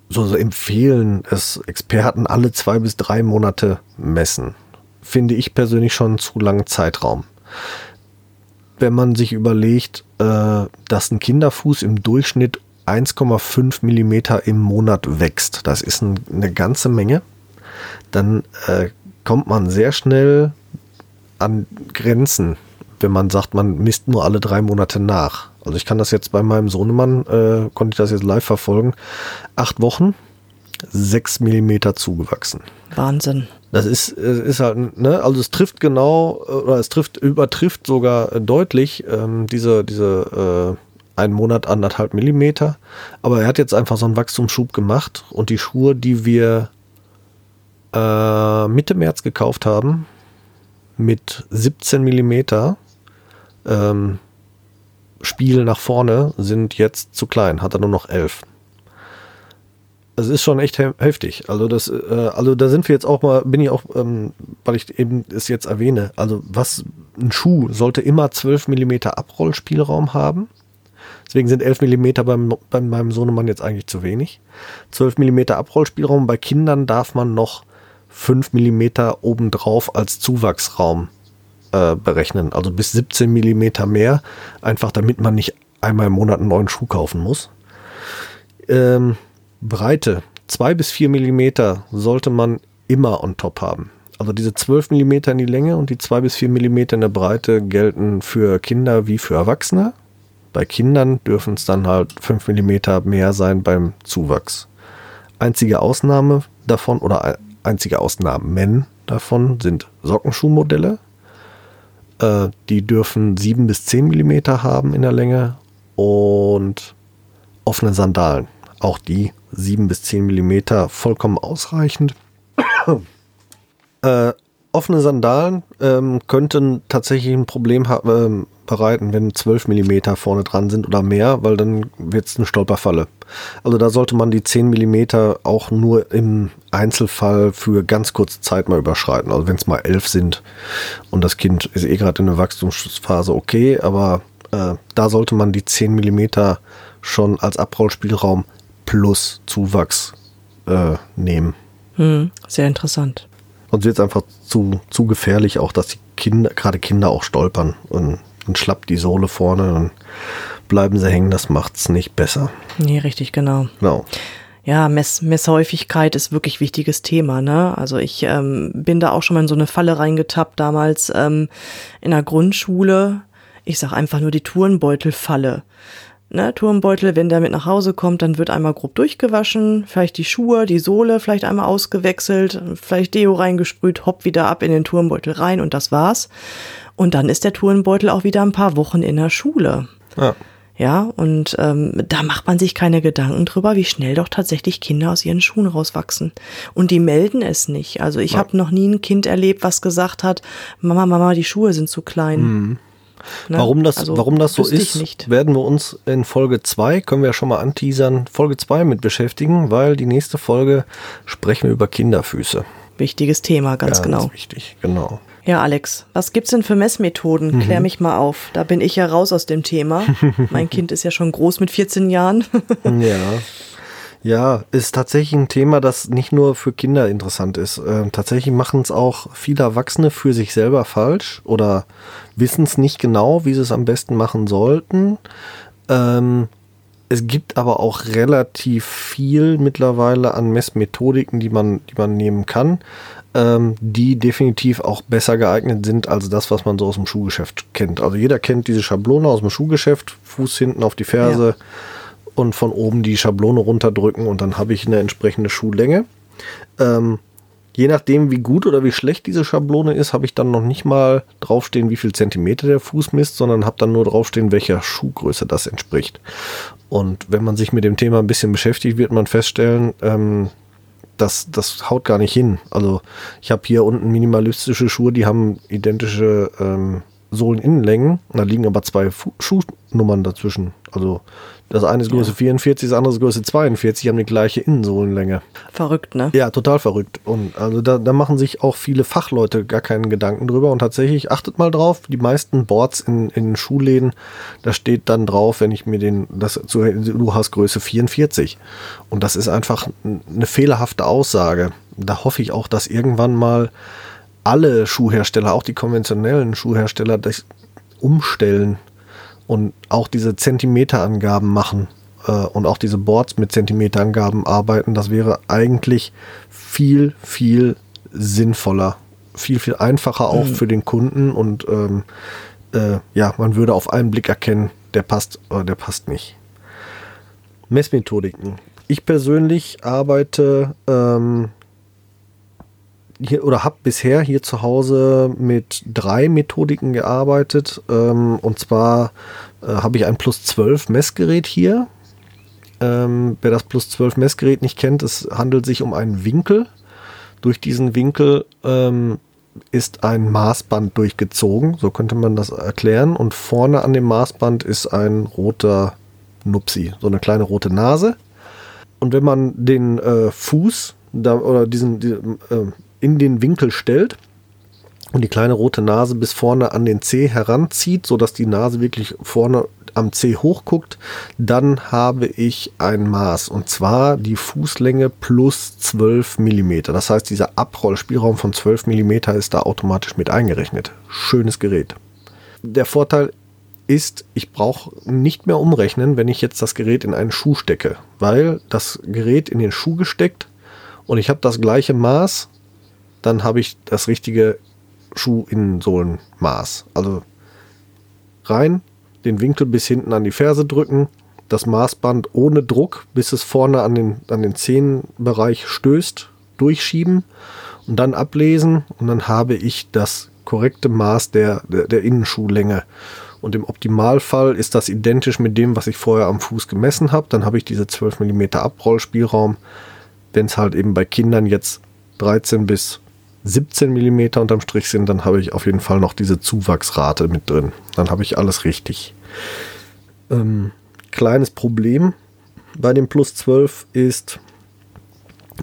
so, so empfehlen, es Experten alle zwei bis drei Monate messen. Finde ich persönlich schon zu langen Zeitraum. Wenn man sich überlegt, äh, dass ein Kinderfuß im Durchschnitt 1,5 Millimeter im Monat wächst, das ist ein, eine ganze Menge, dann äh, kommt man sehr schnell an Grenzen, wenn man sagt, man misst nur alle drei Monate nach. Also ich kann das jetzt bei meinem Sohnemann, äh, konnte ich das jetzt live verfolgen. Acht Wochen, sechs Millimeter zugewachsen. Wahnsinn. Das ist, ist halt, ne, also es trifft genau, oder es trifft, übertrifft sogar deutlich ähm, diese, diese äh, einen Monat, anderthalb Millimeter. Aber er hat jetzt einfach so einen Wachstumsschub gemacht und die Schuhe, die wir äh, Mitte März gekauft haben, mit 17 Millimeter, ähm, Spiel nach vorne sind jetzt zu klein, hat er nur noch elf. Es ist schon echt heftig. Also das, äh, also da sind wir jetzt auch mal, bin ich auch, ähm, weil ich eben es jetzt erwähne. Also was ein Schuh sollte immer 12 Millimeter Abrollspielraum haben. Deswegen sind 11 Millimeter beim, bei meinem Sohnemann jetzt eigentlich zu wenig. 12 Millimeter Abrollspielraum. Bei Kindern darf man noch 5 Millimeter obendrauf als Zuwachsraum äh, berechnen. Also bis 17 Millimeter mehr, einfach damit man nicht einmal im Monat einen neuen Schuh kaufen muss. Ähm, Breite, 2 bis 4 Millimeter sollte man immer on top haben. Also diese 12 Millimeter in die Länge und die 2 bis 4 Millimeter in der Breite gelten für Kinder wie für Erwachsene. Bei Kindern dürfen es dann halt 5 Millimeter mehr sein beim Zuwachs. Einzige Ausnahme davon oder einzige Ausnahmen davon sind Sockenschuhmodelle. Äh, die dürfen 7 bis 10 Millimeter haben in der Länge und offene Sandalen. Auch die 7 bis 10 Millimeter vollkommen ausreichend. äh, offene Sandalen ähm, könnten tatsächlich ein Problem ähm, bereiten, wenn 12 mm vorne dran sind oder mehr, weil dann wird es eine Stolperfalle. Also da sollte man die 10 mm auch nur im Einzelfall für ganz kurze Zeit mal überschreiten. Also wenn es mal 11 sind und das Kind ist eh gerade in der Wachstumsphase okay, aber äh, da sollte man die 10 mm schon als Abrollspielraum plus Zuwachs äh, nehmen. Hm, sehr interessant. Sonst wird es einfach zu, zu gefährlich, auch dass die Kinder, gerade Kinder auch stolpern und dann schlappt die Sohle vorne, dann bleiben sie hängen, das macht es nicht besser. Nee, richtig, genau. Genau. Ja, Mess Messhäufigkeit ist wirklich wichtiges Thema, ne? Also ich ähm, bin da auch schon mal in so eine Falle reingetappt damals ähm, in der Grundschule. Ich sag einfach nur die Turnbeutelfalle. ne, Turmbeutel, wenn der mit nach Hause kommt, dann wird einmal grob durchgewaschen, vielleicht die Schuhe, die Sohle vielleicht einmal ausgewechselt, vielleicht Deo reingesprüht, hopp wieder ab in den Turmbeutel rein und das war's. Und dann ist der Turnbeutel auch wieder ein paar Wochen in der Schule. Ja. Ja, und ähm, da macht man sich keine Gedanken drüber, wie schnell doch tatsächlich Kinder aus ihren Schuhen rauswachsen. Und die melden es nicht. Also ich Ja. habe noch nie ein Kind erlebt, was gesagt hat, Mama, Mama, die Schuhe sind zu klein. Ne? Warum das, Also, warum das so ist, werden wir uns in Folge 2, können wir ja schon mal anteasern, Folge 2 mit beschäftigen, weil die nächste Folge sprechen wir über Kinderfüße. Wichtiges Thema, ganz genau. wichtig, genau. Ja, Alex, was gibt's denn für Messmethoden? Mhm. Klär mich mal auf. Da bin ich ja raus aus dem Thema. mein Kind ist ja schon groß mit 14 Jahren. Ja. Ja, ist tatsächlich ein Thema, das nicht nur für Kinder interessant ist. Ähm, tatsächlich machen es auch viele Erwachsene für sich selber falsch oder wissen es nicht genau, wie sie es am besten machen sollten. Ähm, es gibt aber auch relativ viel mittlerweile an Messmethodiken, die man, die man nehmen kann, ähm, die definitiv auch besser geeignet sind als das, was man so aus dem Schuhgeschäft kennt. Also jeder kennt diese Schablone aus dem Schuhgeschäft, Fuß hinten auf die Ferse und von oben die Schablone runterdrücken und dann habe ich eine entsprechende Schuhlänge. Ähm, je nachdem, wie gut oder wie schlecht diese Schablone ist, habe ich dann noch nicht mal draufstehen, wie viel Zentimeter der Fuß misst, sondern habe dann nur draufstehen, welcher Schuhgröße das entspricht. Und wenn man sich mit dem Thema ein bisschen beschäftigt, wird man feststellen, ähm, das, das haut gar nicht hin. Also ich habe hier unten minimalistische Schuhe, die haben identische ähm, Sohleninnenlängen. Da liegen aber zwei Fu Schuhnummern dazwischen. Also das eine ist Größe 44, das andere ist Größe 42, die haben die gleiche Innensohlenlänge. Verrückt, ne? Ja, total verrückt. Und also da, da machen sich auch viele Fachleute gar keinen Gedanken drüber. Und tatsächlich, achtet mal drauf, die meisten Boards in, in Schuhläden, da steht dann drauf, wenn ich mir den, das, zu- du hast Größe 44. Und das ist einfach eine fehlerhafte Aussage. Da hoffe ich auch, dass irgendwann mal alle Schuhhersteller, auch die konventionellen Schuhhersteller, das umstellen und auch diese Zentimeterangaben machen äh, und auch diese Boards mit Zentimeterangaben arbeiten, das wäre eigentlich viel, viel sinnvoller, viel, viel einfacher auch für den Kunden und ähm, äh, ja, man würde auf einen Blick erkennen, der passt oder der passt nicht. Messmethodiken. Ich persönlich arbeite ähm, hier oder habe bisher hier zu Hause mit drei Methodiken gearbeitet. Ähm, und zwar äh, habe ich ein Plus 12 Messgerät hier. Ähm, wer das Plus 12 Messgerät nicht kennt, es handelt sich um einen Winkel. Durch diesen Winkel ähm, ist ein Maßband durchgezogen, so könnte man das erklären. Und vorne an dem Maßband ist ein roter Nupsi, so eine kleine rote Nase. Und wenn man den äh, Fuß da, oder diesen, die, äh, in den Winkel stellt und die kleine rote Nase bis vorne an den Zeh heranzieht, sodass die Nase wirklich vorne am Zeh hochguckt, dann habe ich ein Maß und zwar die Fußlänge plus 12 mm. Das heißt, dieser Abrollspielraum von 12 mm ist da automatisch mit eingerechnet. Schönes Gerät. Der Vorteil ist, ich brauche nicht mehr umrechnen, wenn ich jetzt das Gerät in einen Schuh stecke, weil das Gerät in den Schuh gesteckt und ich habe das gleiche Maß, dann habe ich das richtige Schuhinnensohlenmaß. Also rein, den Winkel bis hinten an die Ferse drücken, das Maßband ohne Druck, bis es vorne an den, an den Zehenbereich stößt, durchschieben und dann ablesen und dann habe ich das korrekte Maß der, der, der Innenschuhlänge. Und im Optimalfall ist das identisch mit dem, was ich vorher am Fuß gemessen habe. Dann habe ich diese 12 mm Abrollspielraum. Wenn es halt eben bei Kindern jetzt 13 bis 17 mm unterm Strich sind, dann habe ich auf jeden Fall noch diese Zuwachsrate mit drin. Dann habe ich alles richtig. Ähm, kleines Problem bei dem Plus 12 ist,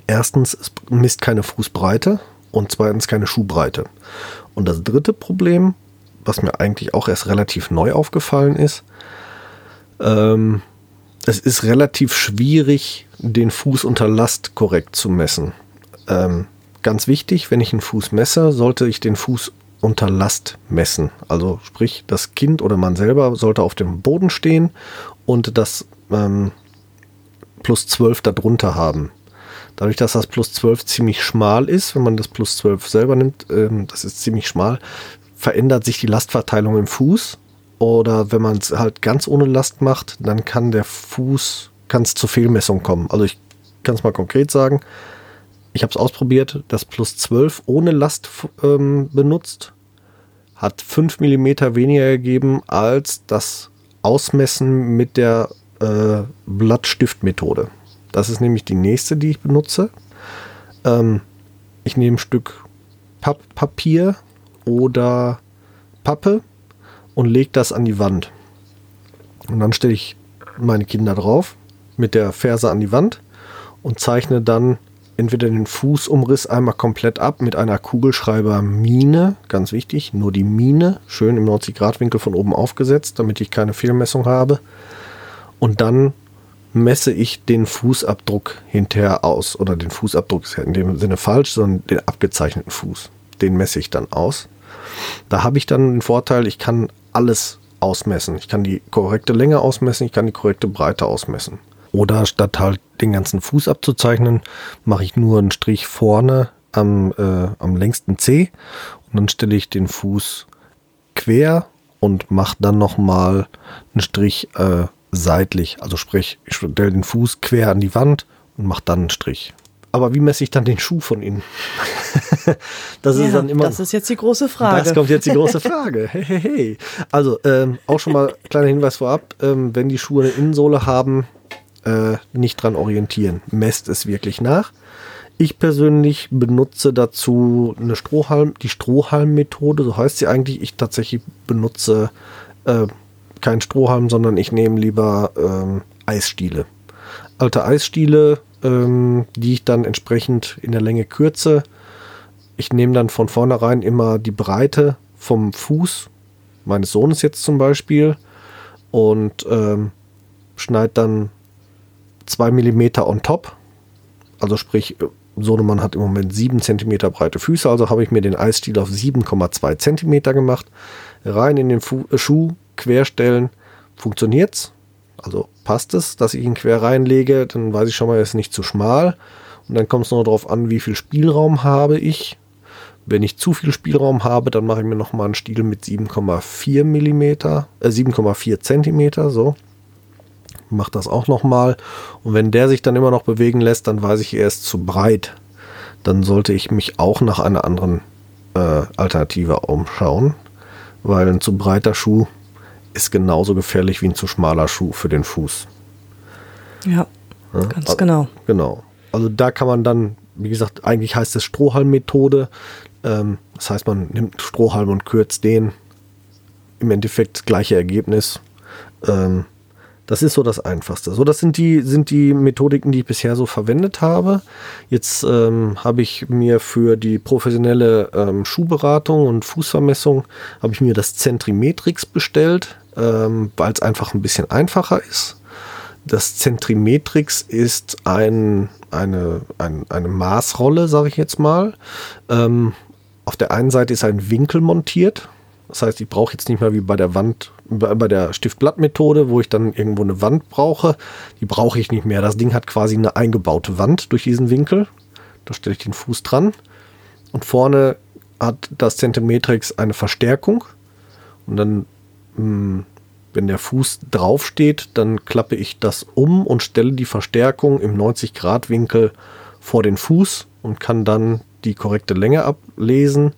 erstens, es misst keine Fußbreite und zweitens keine Schuhbreite. Und das dritte Problem, was mir eigentlich auch erst relativ neu aufgefallen ist, ähm, es ist relativ schwierig, den Fuß unter Last korrekt zu messen. Ähm, ganz wichtig, wenn ich einen Fuß messe, sollte ich den Fuß unter Last messen. Also sprich, das Kind oder man selber sollte auf dem Boden stehen und das ähm, plus 12 darunter haben. Dadurch, dass das plus 12 ziemlich schmal ist, wenn man das plus 12 selber nimmt, ähm, das ist ziemlich schmal, verändert sich die Lastverteilung im Fuß oder wenn man es halt ganz ohne Last macht, dann kann der Fuß, kann es zur Fehlmessung kommen. Also ich kann es mal konkret sagen. Ich habe es ausprobiert, das Plus 12 ohne Last ähm, benutzt, hat 5 mm weniger gegeben als das Ausmessen mit der äh, Blattstiftmethode. Das ist nämlich die nächste, die ich benutze. Ähm, ich nehme ein Stück Papp Papier oder Pappe und lege das an die Wand. Und dann stelle ich meine Kinder drauf mit der Ferse an die Wand und zeichne dann entweder den Fußumriss einmal komplett ab mit einer Kugelschreiber-Mine, ganz wichtig, nur die Mine, schön im 90-Grad-Winkel von oben aufgesetzt, damit ich keine Fehlmessung habe. Und dann messe ich den Fußabdruck hinterher aus. Oder den Fußabdruck ist ja in dem Sinne falsch, sondern den abgezeichneten Fuß. Den messe ich dann aus. Da habe ich dann den Vorteil, ich kann alles ausmessen. Ich kann die korrekte Länge ausmessen, ich kann die korrekte Breite ausmessen. Oder statt halt den ganzen Fuß abzuzeichnen, mache ich nur einen Strich vorne am, äh, am längsten C und dann stelle ich den Fuß quer und mache dann nochmal einen Strich äh, seitlich. Also sprich, ich stelle den Fuß quer an die Wand und mache dann einen Strich. Aber wie messe ich dann den Schuh von innen? das ja, ist dann immer. Das ist jetzt die große Frage. Das kommt jetzt die große Frage. Hey, hey, hey. Also ähm, auch schon mal kleiner Hinweis vorab: ähm, Wenn die Schuhe eine Innensohle haben, äh, nicht dran orientieren. Messt es wirklich nach. Ich persönlich benutze dazu eine Strohhalm, die Strohhalm-Methode, so heißt sie eigentlich. Ich tatsächlich benutze äh, kein Strohhalm, sondern ich nehme lieber ähm, Eisstiele. Alte Eisstiele, ähm, die ich dann entsprechend in der Länge kürze. Ich nehme dann von vornherein immer die Breite vom Fuß meines Sohnes jetzt zum Beispiel und ähm, schneide dann 2 mm on top. Also sprich, Sohnemann hat im Moment 7 cm breite Füße, also habe ich mir den Eisstiel auf 7,2 cm gemacht. Rein in den Fu Schuh, querstellen, funktioniert's. Also passt es, dass ich ihn quer reinlege, dann weiß ich schon mal, er ist nicht zu schmal. Und dann kommt es noch darauf an, wie viel Spielraum habe ich. Wenn ich zu viel Spielraum habe, dann mache ich mir nochmal einen Stiel mit 7,4 mm, äh 7,4 cm, so. Mach das auch nochmal. Und wenn der sich dann immer noch bewegen lässt, dann weiß ich, er ist zu breit. Dann sollte ich mich auch nach einer anderen äh, Alternative umschauen, weil ein zu breiter Schuh ist genauso gefährlich wie ein zu schmaler Schuh für den Fuß. Ja, ja ganz also, genau. Genau. Also da kann man dann, wie gesagt, eigentlich heißt es Strohhalm-Methode. Ähm, das heißt, man nimmt Strohhalm und kürzt den. Im Endeffekt das gleiche Ergebnis. Ähm, das ist so das Einfachste. So, das sind die, sind die Methodiken, die ich bisher so verwendet habe. Jetzt ähm, habe ich mir für die professionelle ähm, Schuhberatung und Fußvermessung habe ich mir das Zentrimetrix bestellt ähm, weil es einfach ein bisschen einfacher ist. Das Zentrimetrix ist ein, eine, ein, eine Maßrolle, sage ich jetzt mal. Ähm, auf der einen Seite ist ein Winkel montiert. Das heißt, ich brauche jetzt nicht mehr wie bei der Wand, bei der Stiftblattmethode, wo ich dann irgendwo eine Wand brauche. Die brauche ich nicht mehr. Das Ding hat quasi eine eingebaute Wand durch diesen Winkel. Da stelle ich den Fuß dran. Und vorne hat das Zentimetrix eine Verstärkung. Und dann hm, wenn der Fuß drauf steht, dann klappe ich das um und stelle die Verstärkung im 90 Grad Winkel vor den Fuß und kann dann die korrekte Länge ablesen.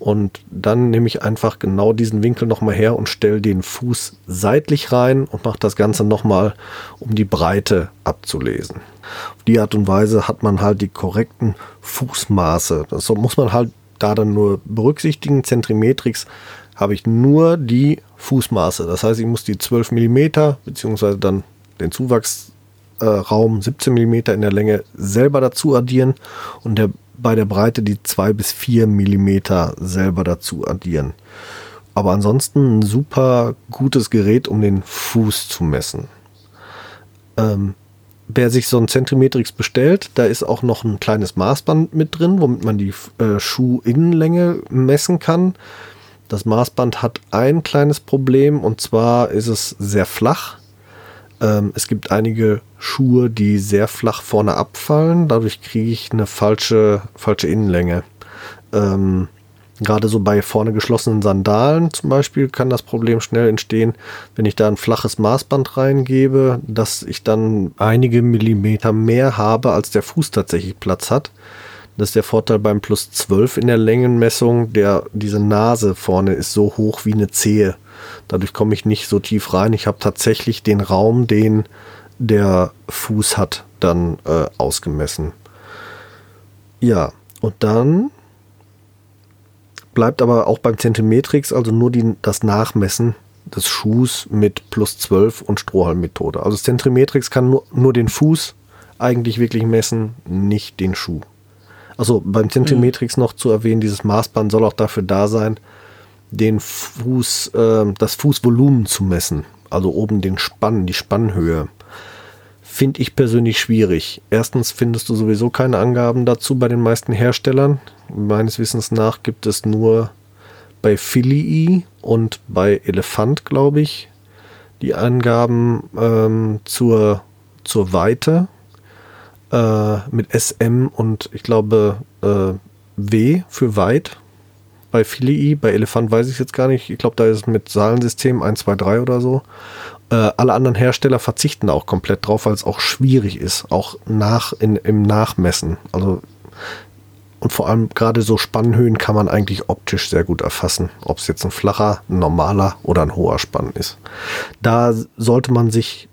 Und dann nehme ich einfach genau diesen Winkel nochmal her und stelle den Fuß seitlich rein und mache das Ganze nochmal, um die Breite abzulesen. Auf die Art und Weise hat man halt die korrekten Fußmaße. Das muss man halt da dann nur berücksichtigen. Zentrimetrix habe ich nur die Fußmaße. Das heißt, ich muss die 12 mm beziehungsweise dann den Zuwachsraum äh, 17 mm in der Länge selber dazu addieren und der, bei der Breite die 2 bis 4 mm selber dazu addieren. Aber ansonsten ein super gutes Gerät, um den Fuß zu messen. Ähm, wer sich so ein Zentimetrix bestellt, da ist auch noch ein kleines Maßband mit drin, womit man die äh, Schuhinnenlänge messen kann. Das Maßband hat ein kleines Problem und zwar ist es sehr flach. Ähm, es gibt einige Schuhe, die sehr flach vorne abfallen. Dadurch kriege ich eine falsche, falsche Innenlänge. Ähm, Gerade so bei vorne geschlossenen Sandalen zum Beispiel kann das Problem schnell entstehen, wenn ich da ein flaches Maßband reingebe, dass ich dann einige Millimeter mehr habe, als der Fuß tatsächlich Platz hat. Das ist der Vorteil beim Plus 12 in der Längenmessung. Der, diese Nase vorne ist so hoch wie eine Zehe. Dadurch komme ich nicht so tief rein. Ich habe tatsächlich den Raum, den der Fuß hat, dann äh, ausgemessen. Ja, und dann bleibt aber auch beim Zentimetrix also nur die, das Nachmessen des Schuhs mit plus 12 und Strohhalmmethode. Also Zentimetrix kann nur, nur den Fuß eigentlich wirklich messen, nicht den Schuh. Also beim Zentimetrix mhm. noch zu erwähnen, dieses Maßband soll auch dafür da sein, den Fuß, äh, das Fußvolumen zu messen. Also oben den Spann, die Spannhöhe finde ich persönlich schwierig. Erstens findest du sowieso keine Angaben dazu bei den meisten Herstellern. Meines Wissens nach gibt es nur bei Philii und bei Elefant, glaube ich, die Angaben ähm, zur, zur Weite äh, mit SM und ich glaube äh, W für weit. Bei Philii, bei Elefant weiß ich jetzt gar nicht. Ich glaube, da ist es mit Sahlensystem 1, 2, 3 oder so. Äh, alle anderen Hersteller verzichten da auch komplett drauf, weil es auch schwierig ist, auch nach, in, im Nachmessen. Also und vor allem gerade so Spannhöhen kann man eigentlich optisch sehr gut erfassen, ob es jetzt ein flacher, ein normaler oder ein hoher Spann ist. Da sollte man sich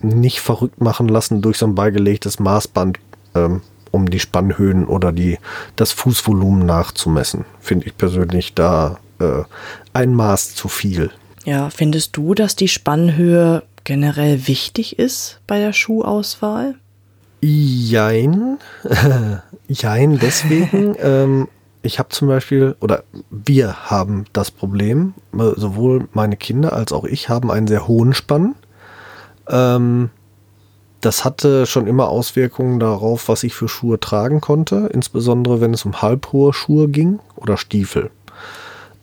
nicht verrückt machen lassen durch so ein beigelegtes Maßband, ähm, um die Spannhöhen oder die, das Fußvolumen nachzumessen. Finde ich persönlich da äh, ein Maß zu viel. Ja, findest du, dass die Spannhöhe generell wichtig ist bei der Schuhauswahl? Jein. Jein, deswegen. ähm, ich habe zum Beispiel, oder wir haben das Problem, äh, sowohl meine Kinder als auch ich haben einen sehr hohen Spann. Ähm, das hatte schon immer Auswirkungen darauf, was ich für Schuhe tragen konnte, insbesondere wenn es um halbhohe Schuhe ging oder Stiefel.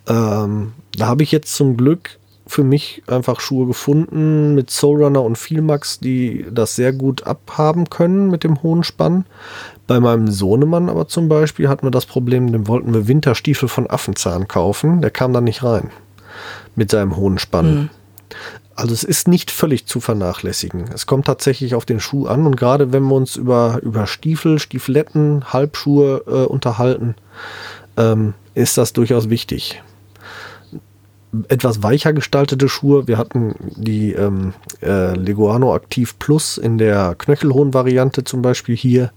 Ähm, da habe ich jetzt zum Glück für mich einfach Schuhe gefunden mit Soulrunner und Vielmax, die das sehr gut abhaben können mit dem hohen Spann. Bei meinem Sohnemann aber zum Beispiel hatten wir das Problem, dem wollten wir Winterstiefel von Affenzahn kaufen. Der kam da nicht rein mit seinem hohen Spann. Mhm. Also es ist nicht völlig zu vernachlässigen. Es kommt tatsächlich auf den Schuh an und gerade wenn wir uns über, über Stiefel, Stiefeletten, Halbschuhe äh, unterhalten, ähm, ist das durchaus wichtig etwas weicher gestaltete Schuhe. Wir hatten die ähm, äh, Leguano Aktiv Plus in der knöchelhohen Variante zum Beispiel hier.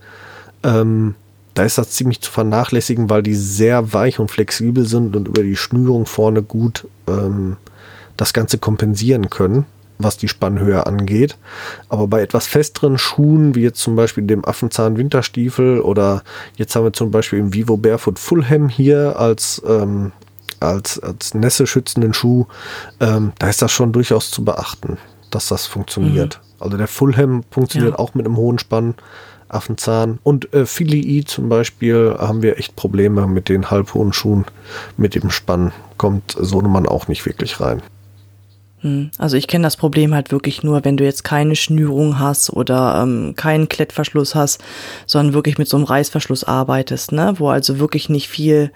Ähm, da ist das ziemlich zu vernachlässigen, weil die sehr weich und flexibel sind und über die Schnürung vorne gut ähm, das Ganze kompensieren können, was die Spannhöhe angeht. Aber bei etwas festeren Schuhen, wie jetzt zum Beispiel dem Affenzahn Winterstiefel oder jetzt haben wir zum Beispiel im Vivo Barefoot Fulham hier als ähm, als, als nässeschützenden Schuh, ähm, da ist das schon durchaus zu beachten, dass das funktioniert. Mhm. Also der Fulham funktioniert ja. auch mit einem hohen Spann. Affenzahn und äh, Filii zum Beispiel haben wir echt Probleme mit den halbhohen Schuhen. Mit dem Spann kommt Sohnemann auch nicht wirklich rein. Hm. Also ich kenne das Problem halt wirklich nur, wenn du jetzt keine Schnürung hast oder ähm, keinen Klettverschluss hast, sondern wirklich mit so einem Reißverschluss arbeitest, ne? wo also wirklich nicht viel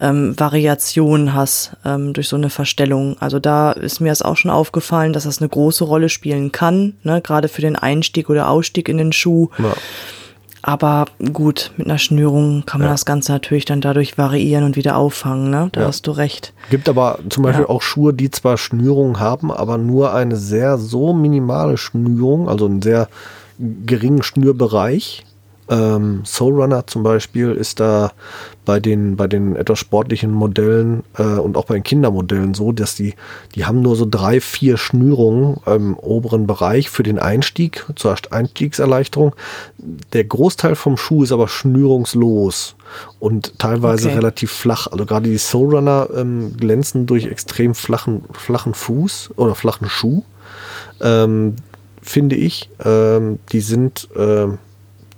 ähm, Variation hast ähm, durch so eine Verstellung. Also da ist mir das auch schon aufgefallen, dass das eine große Rolle spielen kann, ne? gerade für den Einstieg oder Ausstieg in den Schuh. Ja. Aber gut, mit einer Schnürung kann man ja. das Ganze natürlich dann dadurch variieren und wieder auffangen, ne? Da ja. hast du recht. Gibt aber zum Beispiel ja. auch Schuhe, die zwar Schnürung haben, aber nur eine sehr so minimale Schnürung, also einen sehr geringen Schnürbereich, ähm, Soul Runner zum Beispiel ist da bei den, bei den etwas sportlichen Modellen äh, und auch bei den Kindermodellen so, dass die, die haben nur so drei, vier Schnürungen im oberen Bereich für den Einstieg, zur Einstiegserleichterung. Der Großteil vom Schuh ist aber schnürungslos und teilweise okay. relativ flach. Also gerade die Soul Runner ähm, glänzen durch extrem flachen, flachen Fuß oder flachen Schuh. Ähm, finde ich. Ähm, die sind äh,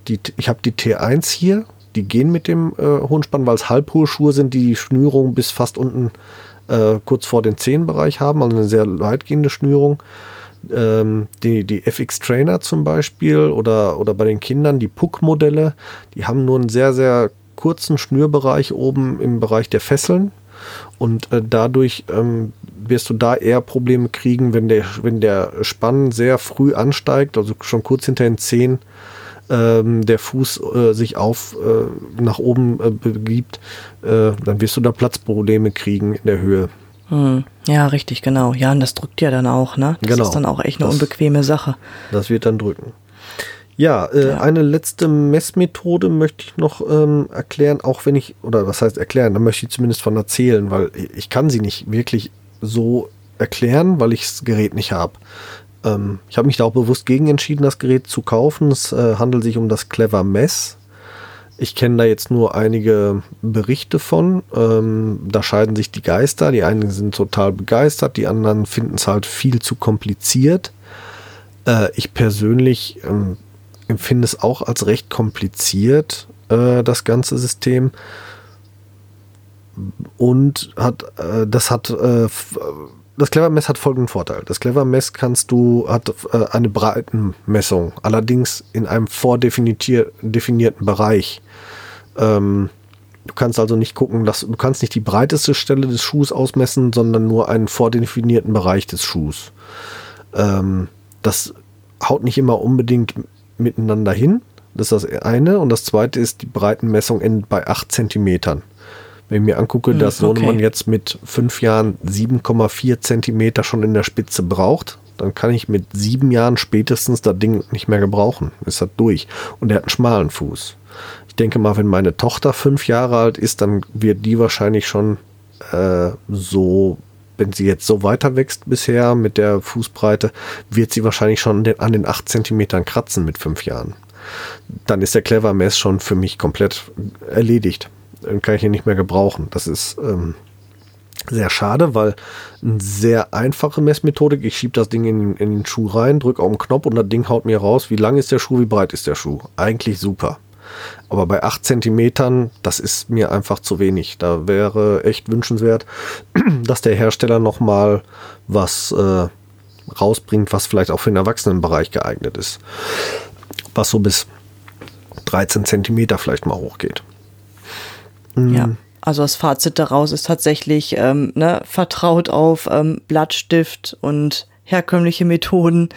die, ich habe die T1 hier, die gehen mit dem äh, hohen Spann, weil es halbhohe Schuhe sind, die die Schnürung bis fast unten äh, kurz vor den Zehenbereich haben, also eine sehr weitgehende Schnürung. Ähm, die, die FX Trainer zum Beispiel oder, oder bei den Kindern die Puck-Modelle, die haben nur einen sehr, sehr kurzen Schnürbereich oben im Bereich der Fesseln. Und äh, dadurch ähm, wirst du da eher Probleme kriegen, wenn der, wenn der Spann sehr früh ansteigt, also schon kurz hinter den Zehen, ähm, der Fuß äh, sich auf äh, nach oben äh, begibt, äh, dann wirst du da Platzprobleme kriegen in der Höhe. Hm. Ja, richtig, genau. Ja, und das drückt ja dann auch, ne? Das Genau. ist dann auch echt eine Das- unbequeme Sache. Das wird dann drücken. Ja, äh, Ja. eine letzte Messmethode möchte ich noch ähm, erklären, auch wenn ich, oder was heißt erklären, da möchte ich zumindest von erzählen, weil ich kann sie nicht wirklich so erklären, weil ich das Gerät nicht habe. Ähm, ich habe mich da auch bewusst gegen entschieden, das Gerät zu kaufen. Es äh, handelt sich um das Clever Mess. Ich kenne da jetzt nur einige Berichte von. Ähm, da scheiden sich die Geister. Die einen sind total begeistert, die anderen finden es halt viel zu kompliziert. Äh, ich persönlich ähm, empfinde es auch als recht kompliziert, äh, das ganze System. Und hat, äh, das hat, äh, das Clever Mess hat folgenden Vorteil. Das Clever Mess kannst du, hat äh, eine Breitenmessung, allerdings in einem vordefinierten Bereich. Ähm, du kannst also nicht gucken, dass du kannst nicht die breiteste Stelle des Schuhs ausmessen, sondern nur einen vordefinierten Bereich des Schuhs. Ähm, das haut nicht immer unbedingt miteinander hin. Das ist das eine. Und das zweite ist, die Breitenmessung endet bei 8 Zentimetern. Wenn ich mir angucke, Hm, dass Sohnemann okay. jetzt mit fünf Jahren 7,4 Zentimeter schon in der Spitze braucht, dann kann ich mit sieben Jahren spätestens das Ding nicht mehr gebrauchen. Ist das durch. Und er hat einen schmalen Fuß. Ich denke mal, wenn meine Tochter fünf Jahre alt ist, dann wird die wahrscheinlich schon äh, so, wenn sie jetzt so weiter wächst bisher mit der Fußbreite, wird sie wahrscheinlich schon an den, an den 8 Zentimetern kratzen mit fünf Jahren. Dann ist der Clever Mess schon für mich komplett erledigt. Dann kann ich ihn nicht mehr gebrauchen. Das ist ähm, sehr schade, weil eine sehr einfache Messmethodik. Ich schiebe das Ding in, in den Schuh rein, drücke auf den Knopf und das Ding haut mir raus, wie lang ist der Schuh, wie breit ist der Schuh. Eigentlich super. Aber bei 8 Zentimetern, das ist mir einfach zu wenig. Da wäre echt wünschenswert, dass der Hersteller nochmal was äh, rausbringt, was vielleicht auch für den Erwachsenenbereich geeignet ist. Was so bis 13 Zentimeter vielleicht mal hochgeht. Ja. Also das Fazit daraus ist tatsächlich, ähm, ne, vertraut auf ähm, Blattstift und herkömmliche Methoden,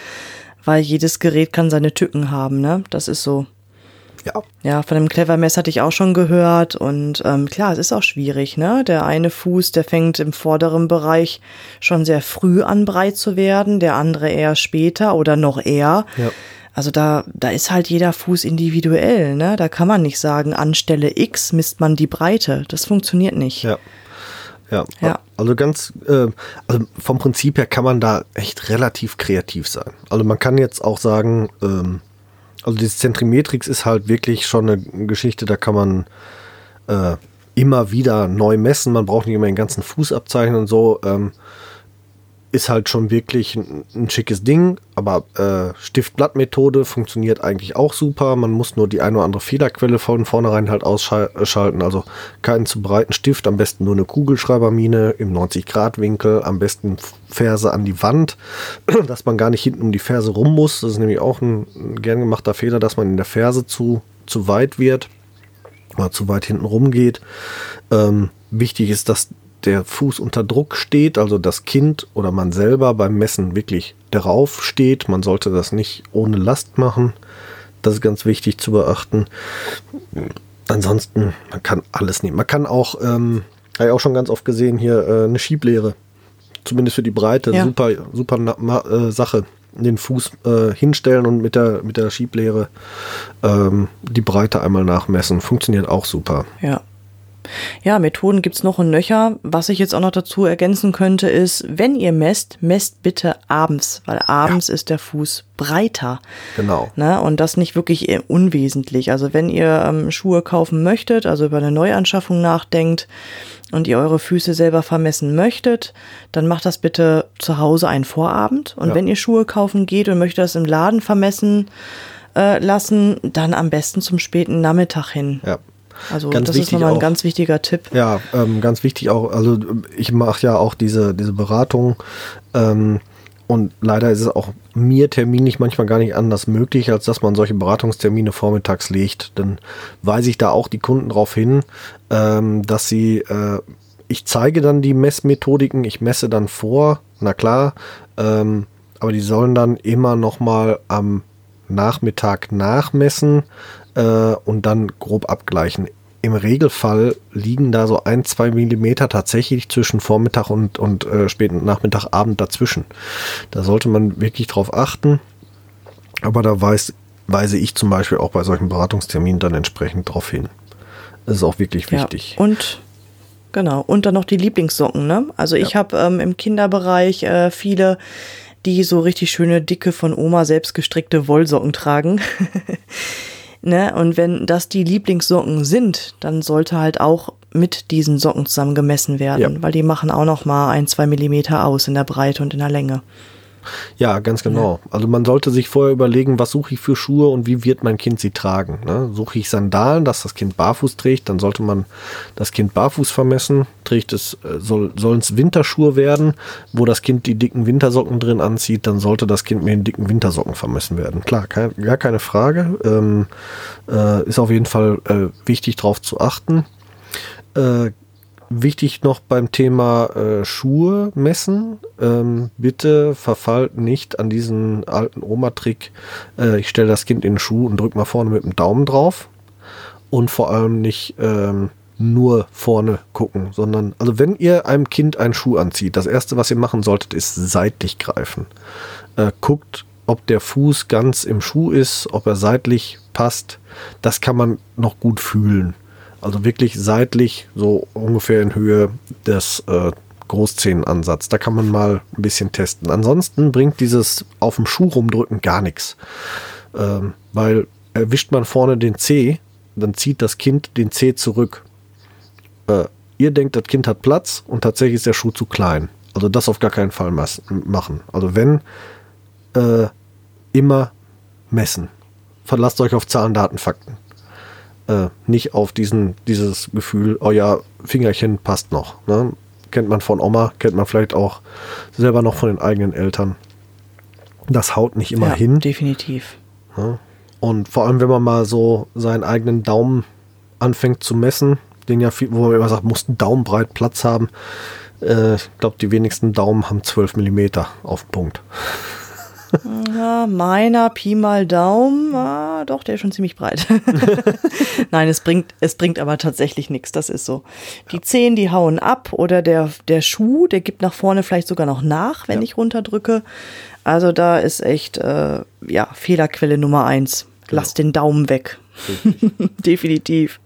weil jedes Gerät kann seine Tücken haben, ne? Das ist so. Ja, Ja, von dem Clever Mess hatte ich auch schon gehört und ähm, klar, es ist auch schwierig, ne? Der eine Fuß, der fängt im vorderen Bereich schon sehr früh an breit zu werden, der andere eher später oder noch eher. Ja. Also da, da ist halt jeder Fuß individuell, ne? Da kann man nicht sagen, anstelle X misst man die Breite. Das funktioniert nicht. Ja. Ja. Ja. Also ganz, äh, also vom Prinzip her kann man da echt relativ kreativ sein. Also man kann jetzt auch sagen, ähm, also dieses Zentrimetrix ist halt wirklich schon eine Geschichte, da kann man äh, immer wieder neu messen. Man braucht nicht immer den ganzen Fuß abzeichnen und so. Ähm, ist halt schon wirklich ein, ein schickes Ding, aber äh, Stift-Blatt-Methode funktioniert eigentlich auch super. Man muss nur die eine oder andere Fehlerquelle von vornherein halt ausschalten. Also keinen zu breiten Stift, am besten nur eine Kugelschreibermine im 90-Grad-Winkel, am besten Ferse an die Wand, dass man gar nicht hinten um die Ferse rum muss. Das ist nämlich auch ein, ein gern gemachter Fehler, dass man in der Ferse zu, zu weit wird oder zu weit hinten rumgeht. Ähm, wichtig ist, dass der Fuß unter Druck steht, also das Kind oder man selber beim Messen wirklich darauf steht. Man sollte das nicht ohne Last machen. Das ist ganz wichtig zu beachten. Ansonsten, man kann alles nehmen. Man kann auch, ähm, habe ich auch schon ganz oft gesehen, hier äh, eine Schieblehre. Zumindest für die Breite. Ja. Super, super äh, Sache. Den Fuß äh, hinstellen und mit der, mit der Schieblehre ähm, die Breite einmal nachmessen. Funktioniert auch super. Ja. Ja, Methoden gibt's noch und nöcher. Was ich jetzt auch noch dazu ergänzen könnte, ist, wenn ihr messt, messt bitte abends, weil abends ist der Fuß breiter. Genau. Ne? Und das nicht wirklich äh, unwesentlich. Also wenn ihr ähm, Schuhe kaufen möchtet, also über eine Neuanschaffung nachdenkt und ihr eure Füße selber vermessen möchtet, dann macht das bitte zu Hause einen Vorabend. Und Ja. wenn ihr Schuhe kaufen geht und möchtet das im Laden vermessen äh, lassen, dann am besten zum späten Nachmittag hin. Ja. Also Ganz das ist nochmal ein auch. ganz wichtiger Tipp. Ja, ähm, ganz wichtig auch, also ich mache ja auch diese, diese Beratung. Ähm, und leider ist es auch mir terminlich manchmal gar nicht anders möglich, als dass man solche Beratungstermine vormittags legt. Dann weise ich da auch die Kunden darauf hin, ähm, dass sie, äh, ich zeige dann die Messmethodiken, ich messe dann vor, na klar, ähm, aber die sollen dann immer noch mal am Nachmittag nachmessen äh, und dann grob abgleichen im Regelfall liegen da so ein, zwei Millimeter tatsächlich zwischen Vormittag und, und äh, späten Nachmittag, Abend dazwischen. Da sollte man wirklich drauf achten. Aber da weiß, weise ich zum Beispiel auch bei solchen Beratungsterminen dann entsprechend drauf hin. Das ist auch wirklich wichtig. Ja, und genau, und dann noch die Lieblingssocken, ne? Also ich ja. habe ähm, im Kinderbereich äh, viele, die so richtig schöne, dicke, von Oma selbst gestrickte Wollsocken tragen. Ne? Und wenn das die Lieblingssocken sind, dann sollte halt auch mit diesen Socken zusammen gemessen werden, ja. weil die machen auch noch mal ein, zwei Millimeter aus in der Breite und in der Länge. Ja, ganz genau. Ja. Also man sollte sich vorher überlegen, was suche ich für Schuhe und wie wird mein Kind sie tragen. Ne? Suche ich Sandalen, dass das Kind barfuß trägt, dann sollte man das Kind barfuß vermessen. Trägt es, äh, soll, sollen es Winterschuhe werden, wo das Kind die dicken Wintersocken drin anzieht, dann sollte das Kind mit den dicken Wintersocken vermessen werden. Klar, kein, gar keine Frage. Ähm, äh, ist auf jeden Fall äh, wichtig darauf zu achten. Äh, Wichtig noch beim Thema äh, Schuhe messen. Ähm, bitte verfallt nicht an diesen alten Oma-Trick. Äh, ich stelle das Kind in den Schuh und drücke mal vorne mit dem Daumen drauf. Und vor allem nicht ähm, nur vorne gucken, sondern, also wenn ihr einem Kind einen Schuh anzieht, das erste, was ihr machen solltet, ist seitlich greifen. Äh, guckt, ob der Fuß ganz im Schuh ist, ob er seitlich passt. Das kann man noch gut fühlen. Also wirklich seitlich, so ungefähr in Höhe des äh, Großzehenansatz. Da kann man mal ein bisschen testen. Ansonsten bringt dieses auf dem Schuh rumdrücken gar nichts. Ähm, weil erwischt man vorne den C, dann zieht das Kind den C zurück. Äh, ihr denkt, das Kind hat Platz und tatsächlich ist der Schuh zu klein. Also das auf gar keinen Fall machen. Also wenn, äh, immer messen. Verlasst euch auf Zahlen, Daten, Fakten äh, nicht auf diesen, dieses Gefühl, oh ja, Fingerchen passt noch. Ne? Kennt man von Oma, kennt man vielleicht auch selber noch von den eigenen Eltern. Das haut nicht immer ja, hin. Definitiv. Ne? Und vor allem, wenn man mal so seinen eigenen Daumen anfängt zu messen, den ja viel, wo man immer sagt, muss ein Daumenbreit Platz haben. Äh, ich glaube, die wenigsten Daumen haben 12 Millimeter auf Punkt. Ja, meiner Pi mal Daumen, ah, doch, der ist schon ziemlich breit. Nein, es bringt, es bringt aber tatsächlich nichts, das ist so. Die Zehen, die hauen ab oder der, der Schuh, der gibt nach vorne vielleicht sogar noch nach, wenn ja. ich runterdrücke. Also da ist echt, äh, ja, Fehlerquelle Nummer eins. Lass genau. den Daumen weg. Definitiv.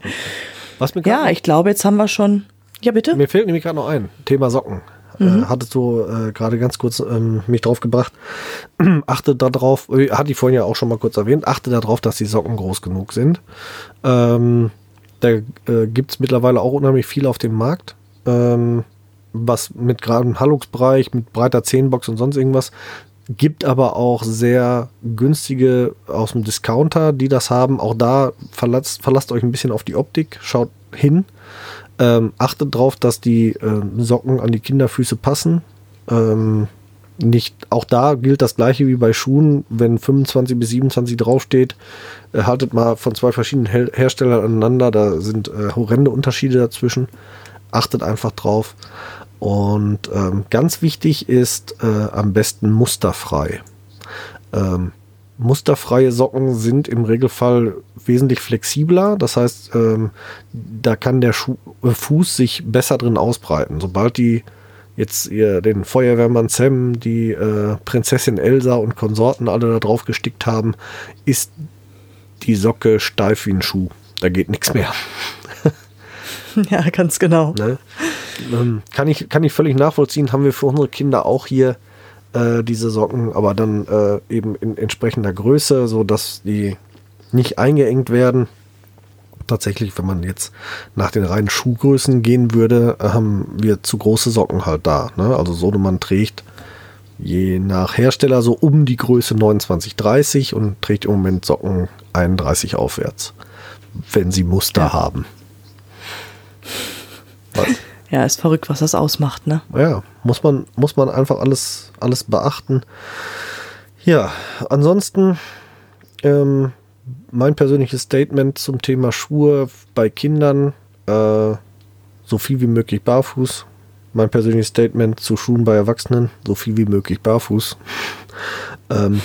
Was mir ja, ich glaube, jetzt haben wir schon. Ja, bitte? Mir fehlt nämlich gerade noch ein. Thema Socken. Äh, mhm. Äh, hattest du äh, gerade ganz kurz ähm, mich drauf gebracht. achte darauf, äh, hatte ich vorhin ja auch schon mal kurz erwähnt, achte darauf, dass die Socken groß genug sind. Ähm, da äh, gibt es mittlerweile auch unheimlich viel auf dem Markt. Ähm, was mit gerade im Hallux-Bereich, mit breiter Zehenbox und sonst irgendwas. Gibt aber auch sehr günstige aus dem Discounter, die das haben. Auch da verlasst, verlasst euch ein bisschen auf die Optik, schaut hin. Ähm, achtet darauf, dass die äh, Socken an die Kinderfüße passen. Ähm, nicht, auch da gilt das gleiche wie bei Schuhen. Wenn 25 bis 27 draufsteht, äh, haltet mal von zwei verschiedenen Her Herstellern aneinander. Da sind äh, horrende Unterschiede dazwischen. Achtet einfach drauf. Und ähm, ganz wichtig ist äh, am besten musterfrei. Ähm, musterfreie Socken sind im Regelfall wesentlich flexibler. Das heißt, ähm, da kann der Schu äh, Fuß sich besser drin ausbreiten. Sobald die jetzt ihr den Feuerwehrmann Sam, die äh, Prinzessin Elsa und Konsorten alle da drauf gestickt haben, ist die Socke steif wie ein Schuh. Da geht nichts mehr. ja, ganz genau. Ne? Ähm, kann, ich, kann ich völlig nachvollziehen, haben wir für unsere Kinder auch hier äh, diese Socken, aber dann äh, eben in entsprechender Größe, so dass die nicht eingeengt werden. Tatsächlich, wenn man jetzt nach den reinen Schuhgrößen gehen würde, haben wir zu große Socken halt da. Ne? Also so, man trägt je nach Hersteller so um die Größe 29, 30 und trägt im Moment Socken 31 aufwärts, wenn sie Muster ja. haben. Was? Ja, ist verrückt, was das ausmacht, ne? Ja, muss man, muss man einfach alles, alles beachten. Ja, ansonsten ähm, mein persönliches Statement zum Thema Schuhe bei Kindern, äh, so viel wie möglich barfuß. Mein persönliches Statement zu Schuhen bei Erwachsenen, so viel wie möglich barfuß. ähm,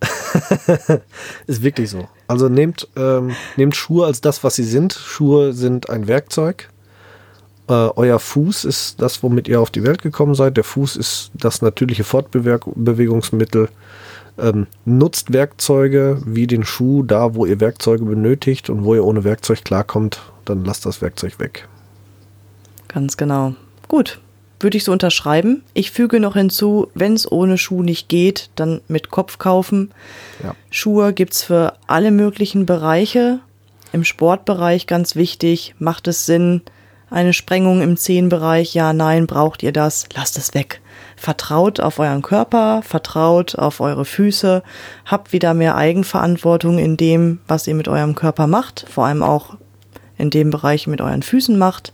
ist wirklich so. Also nehmt, ähm, nehmt Schuhe als das, was sie sind. Schuhe sind ein Werkzeug. Äh, euer Fuß ist das, womit ihr auf die Welt gekommen seid. Der Fuß ist das natürliche Fortbewegungsmittel. Ähm, nutzt Werkzeuge wie den Schuh da, wo ihr Werkzeuge benötigt und wo ihr ohne Werkzeug klarkommt, dann lasst das Werkzeug weg. Ganz genau. Gut, würde ich so unterschreiben. Ich füge noch hinzu, wenn es ohne Schuh nicht geht, dann mit Kopf kaufen. Ja. Schuhe gibt es für alle möglichen Bereiche. Im Sportbereich ganz wichtig, macht es Sinn, eine Sprengung im Zehenbereich, ja, nein, braucht ihr das, lasst es weg. Vertraut auf euren Körper, vertraut auf eure Füße, habt wieder mehr Eigenverantwortung in dem, was ihr mit eurem Körper macht, vor allem auch in dem Bereich mit euren Füßen macht.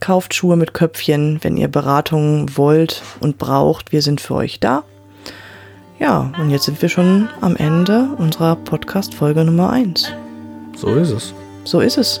Kauft Schuhe mit Köpfchen, wenn ihr Beratungen wollt und braucht. Wir sind für euch da. Ja, und jetzt sind wir schon am Ende unserer Podcast-Folge Nummer 1. So ist es. So ist es.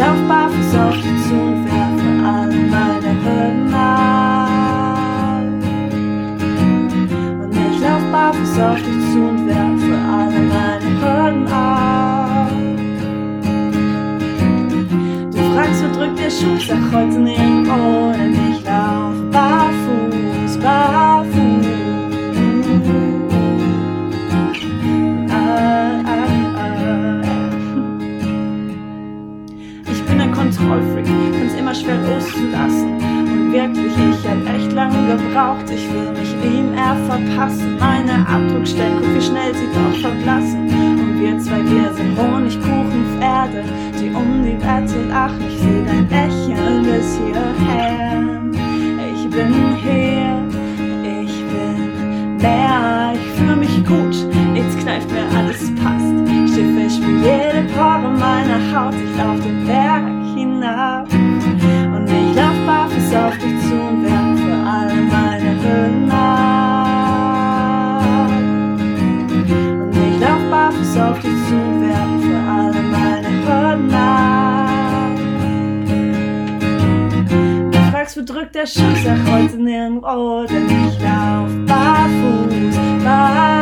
lauf barfuß auf zu und werfe alle meine Hürden ab. Und ich lauf barfuß auf dich zu und werfe alle meine Hürden ab. Du fragst, wo drückt der Schuh? Sag heute nirgendwo, denn ich lauf barfuß, barfuß. Kontrollfreak, find's immer schwer loszulassen. Und wirklich, ich hab echt lange gebraucht, ich will mich ihm er verpassen. Meine Abdruckstellen, guck wie schnell sie doch verblassen. Und wir zwei, wir sind Honigkuchenpferde, die um die Wette lachen. Ich seh dein Lächeln bis hierher. Ich bin hier, ich bin mehr, ich fühl mich gut, nichts kneift mir, alles passt. Ich spür jede Pore meiner Haut vergessen. Und ich lauf barfuß auf dich zu und werfe für alle meine Hürden ab. Und ich lauf barfuß auf dich zu und werfe für alle meine Hürden ab. Du fragst, wo drückt der Schuh? Sag heute nirgendwo, denn ich lauf barfuß, barfuß.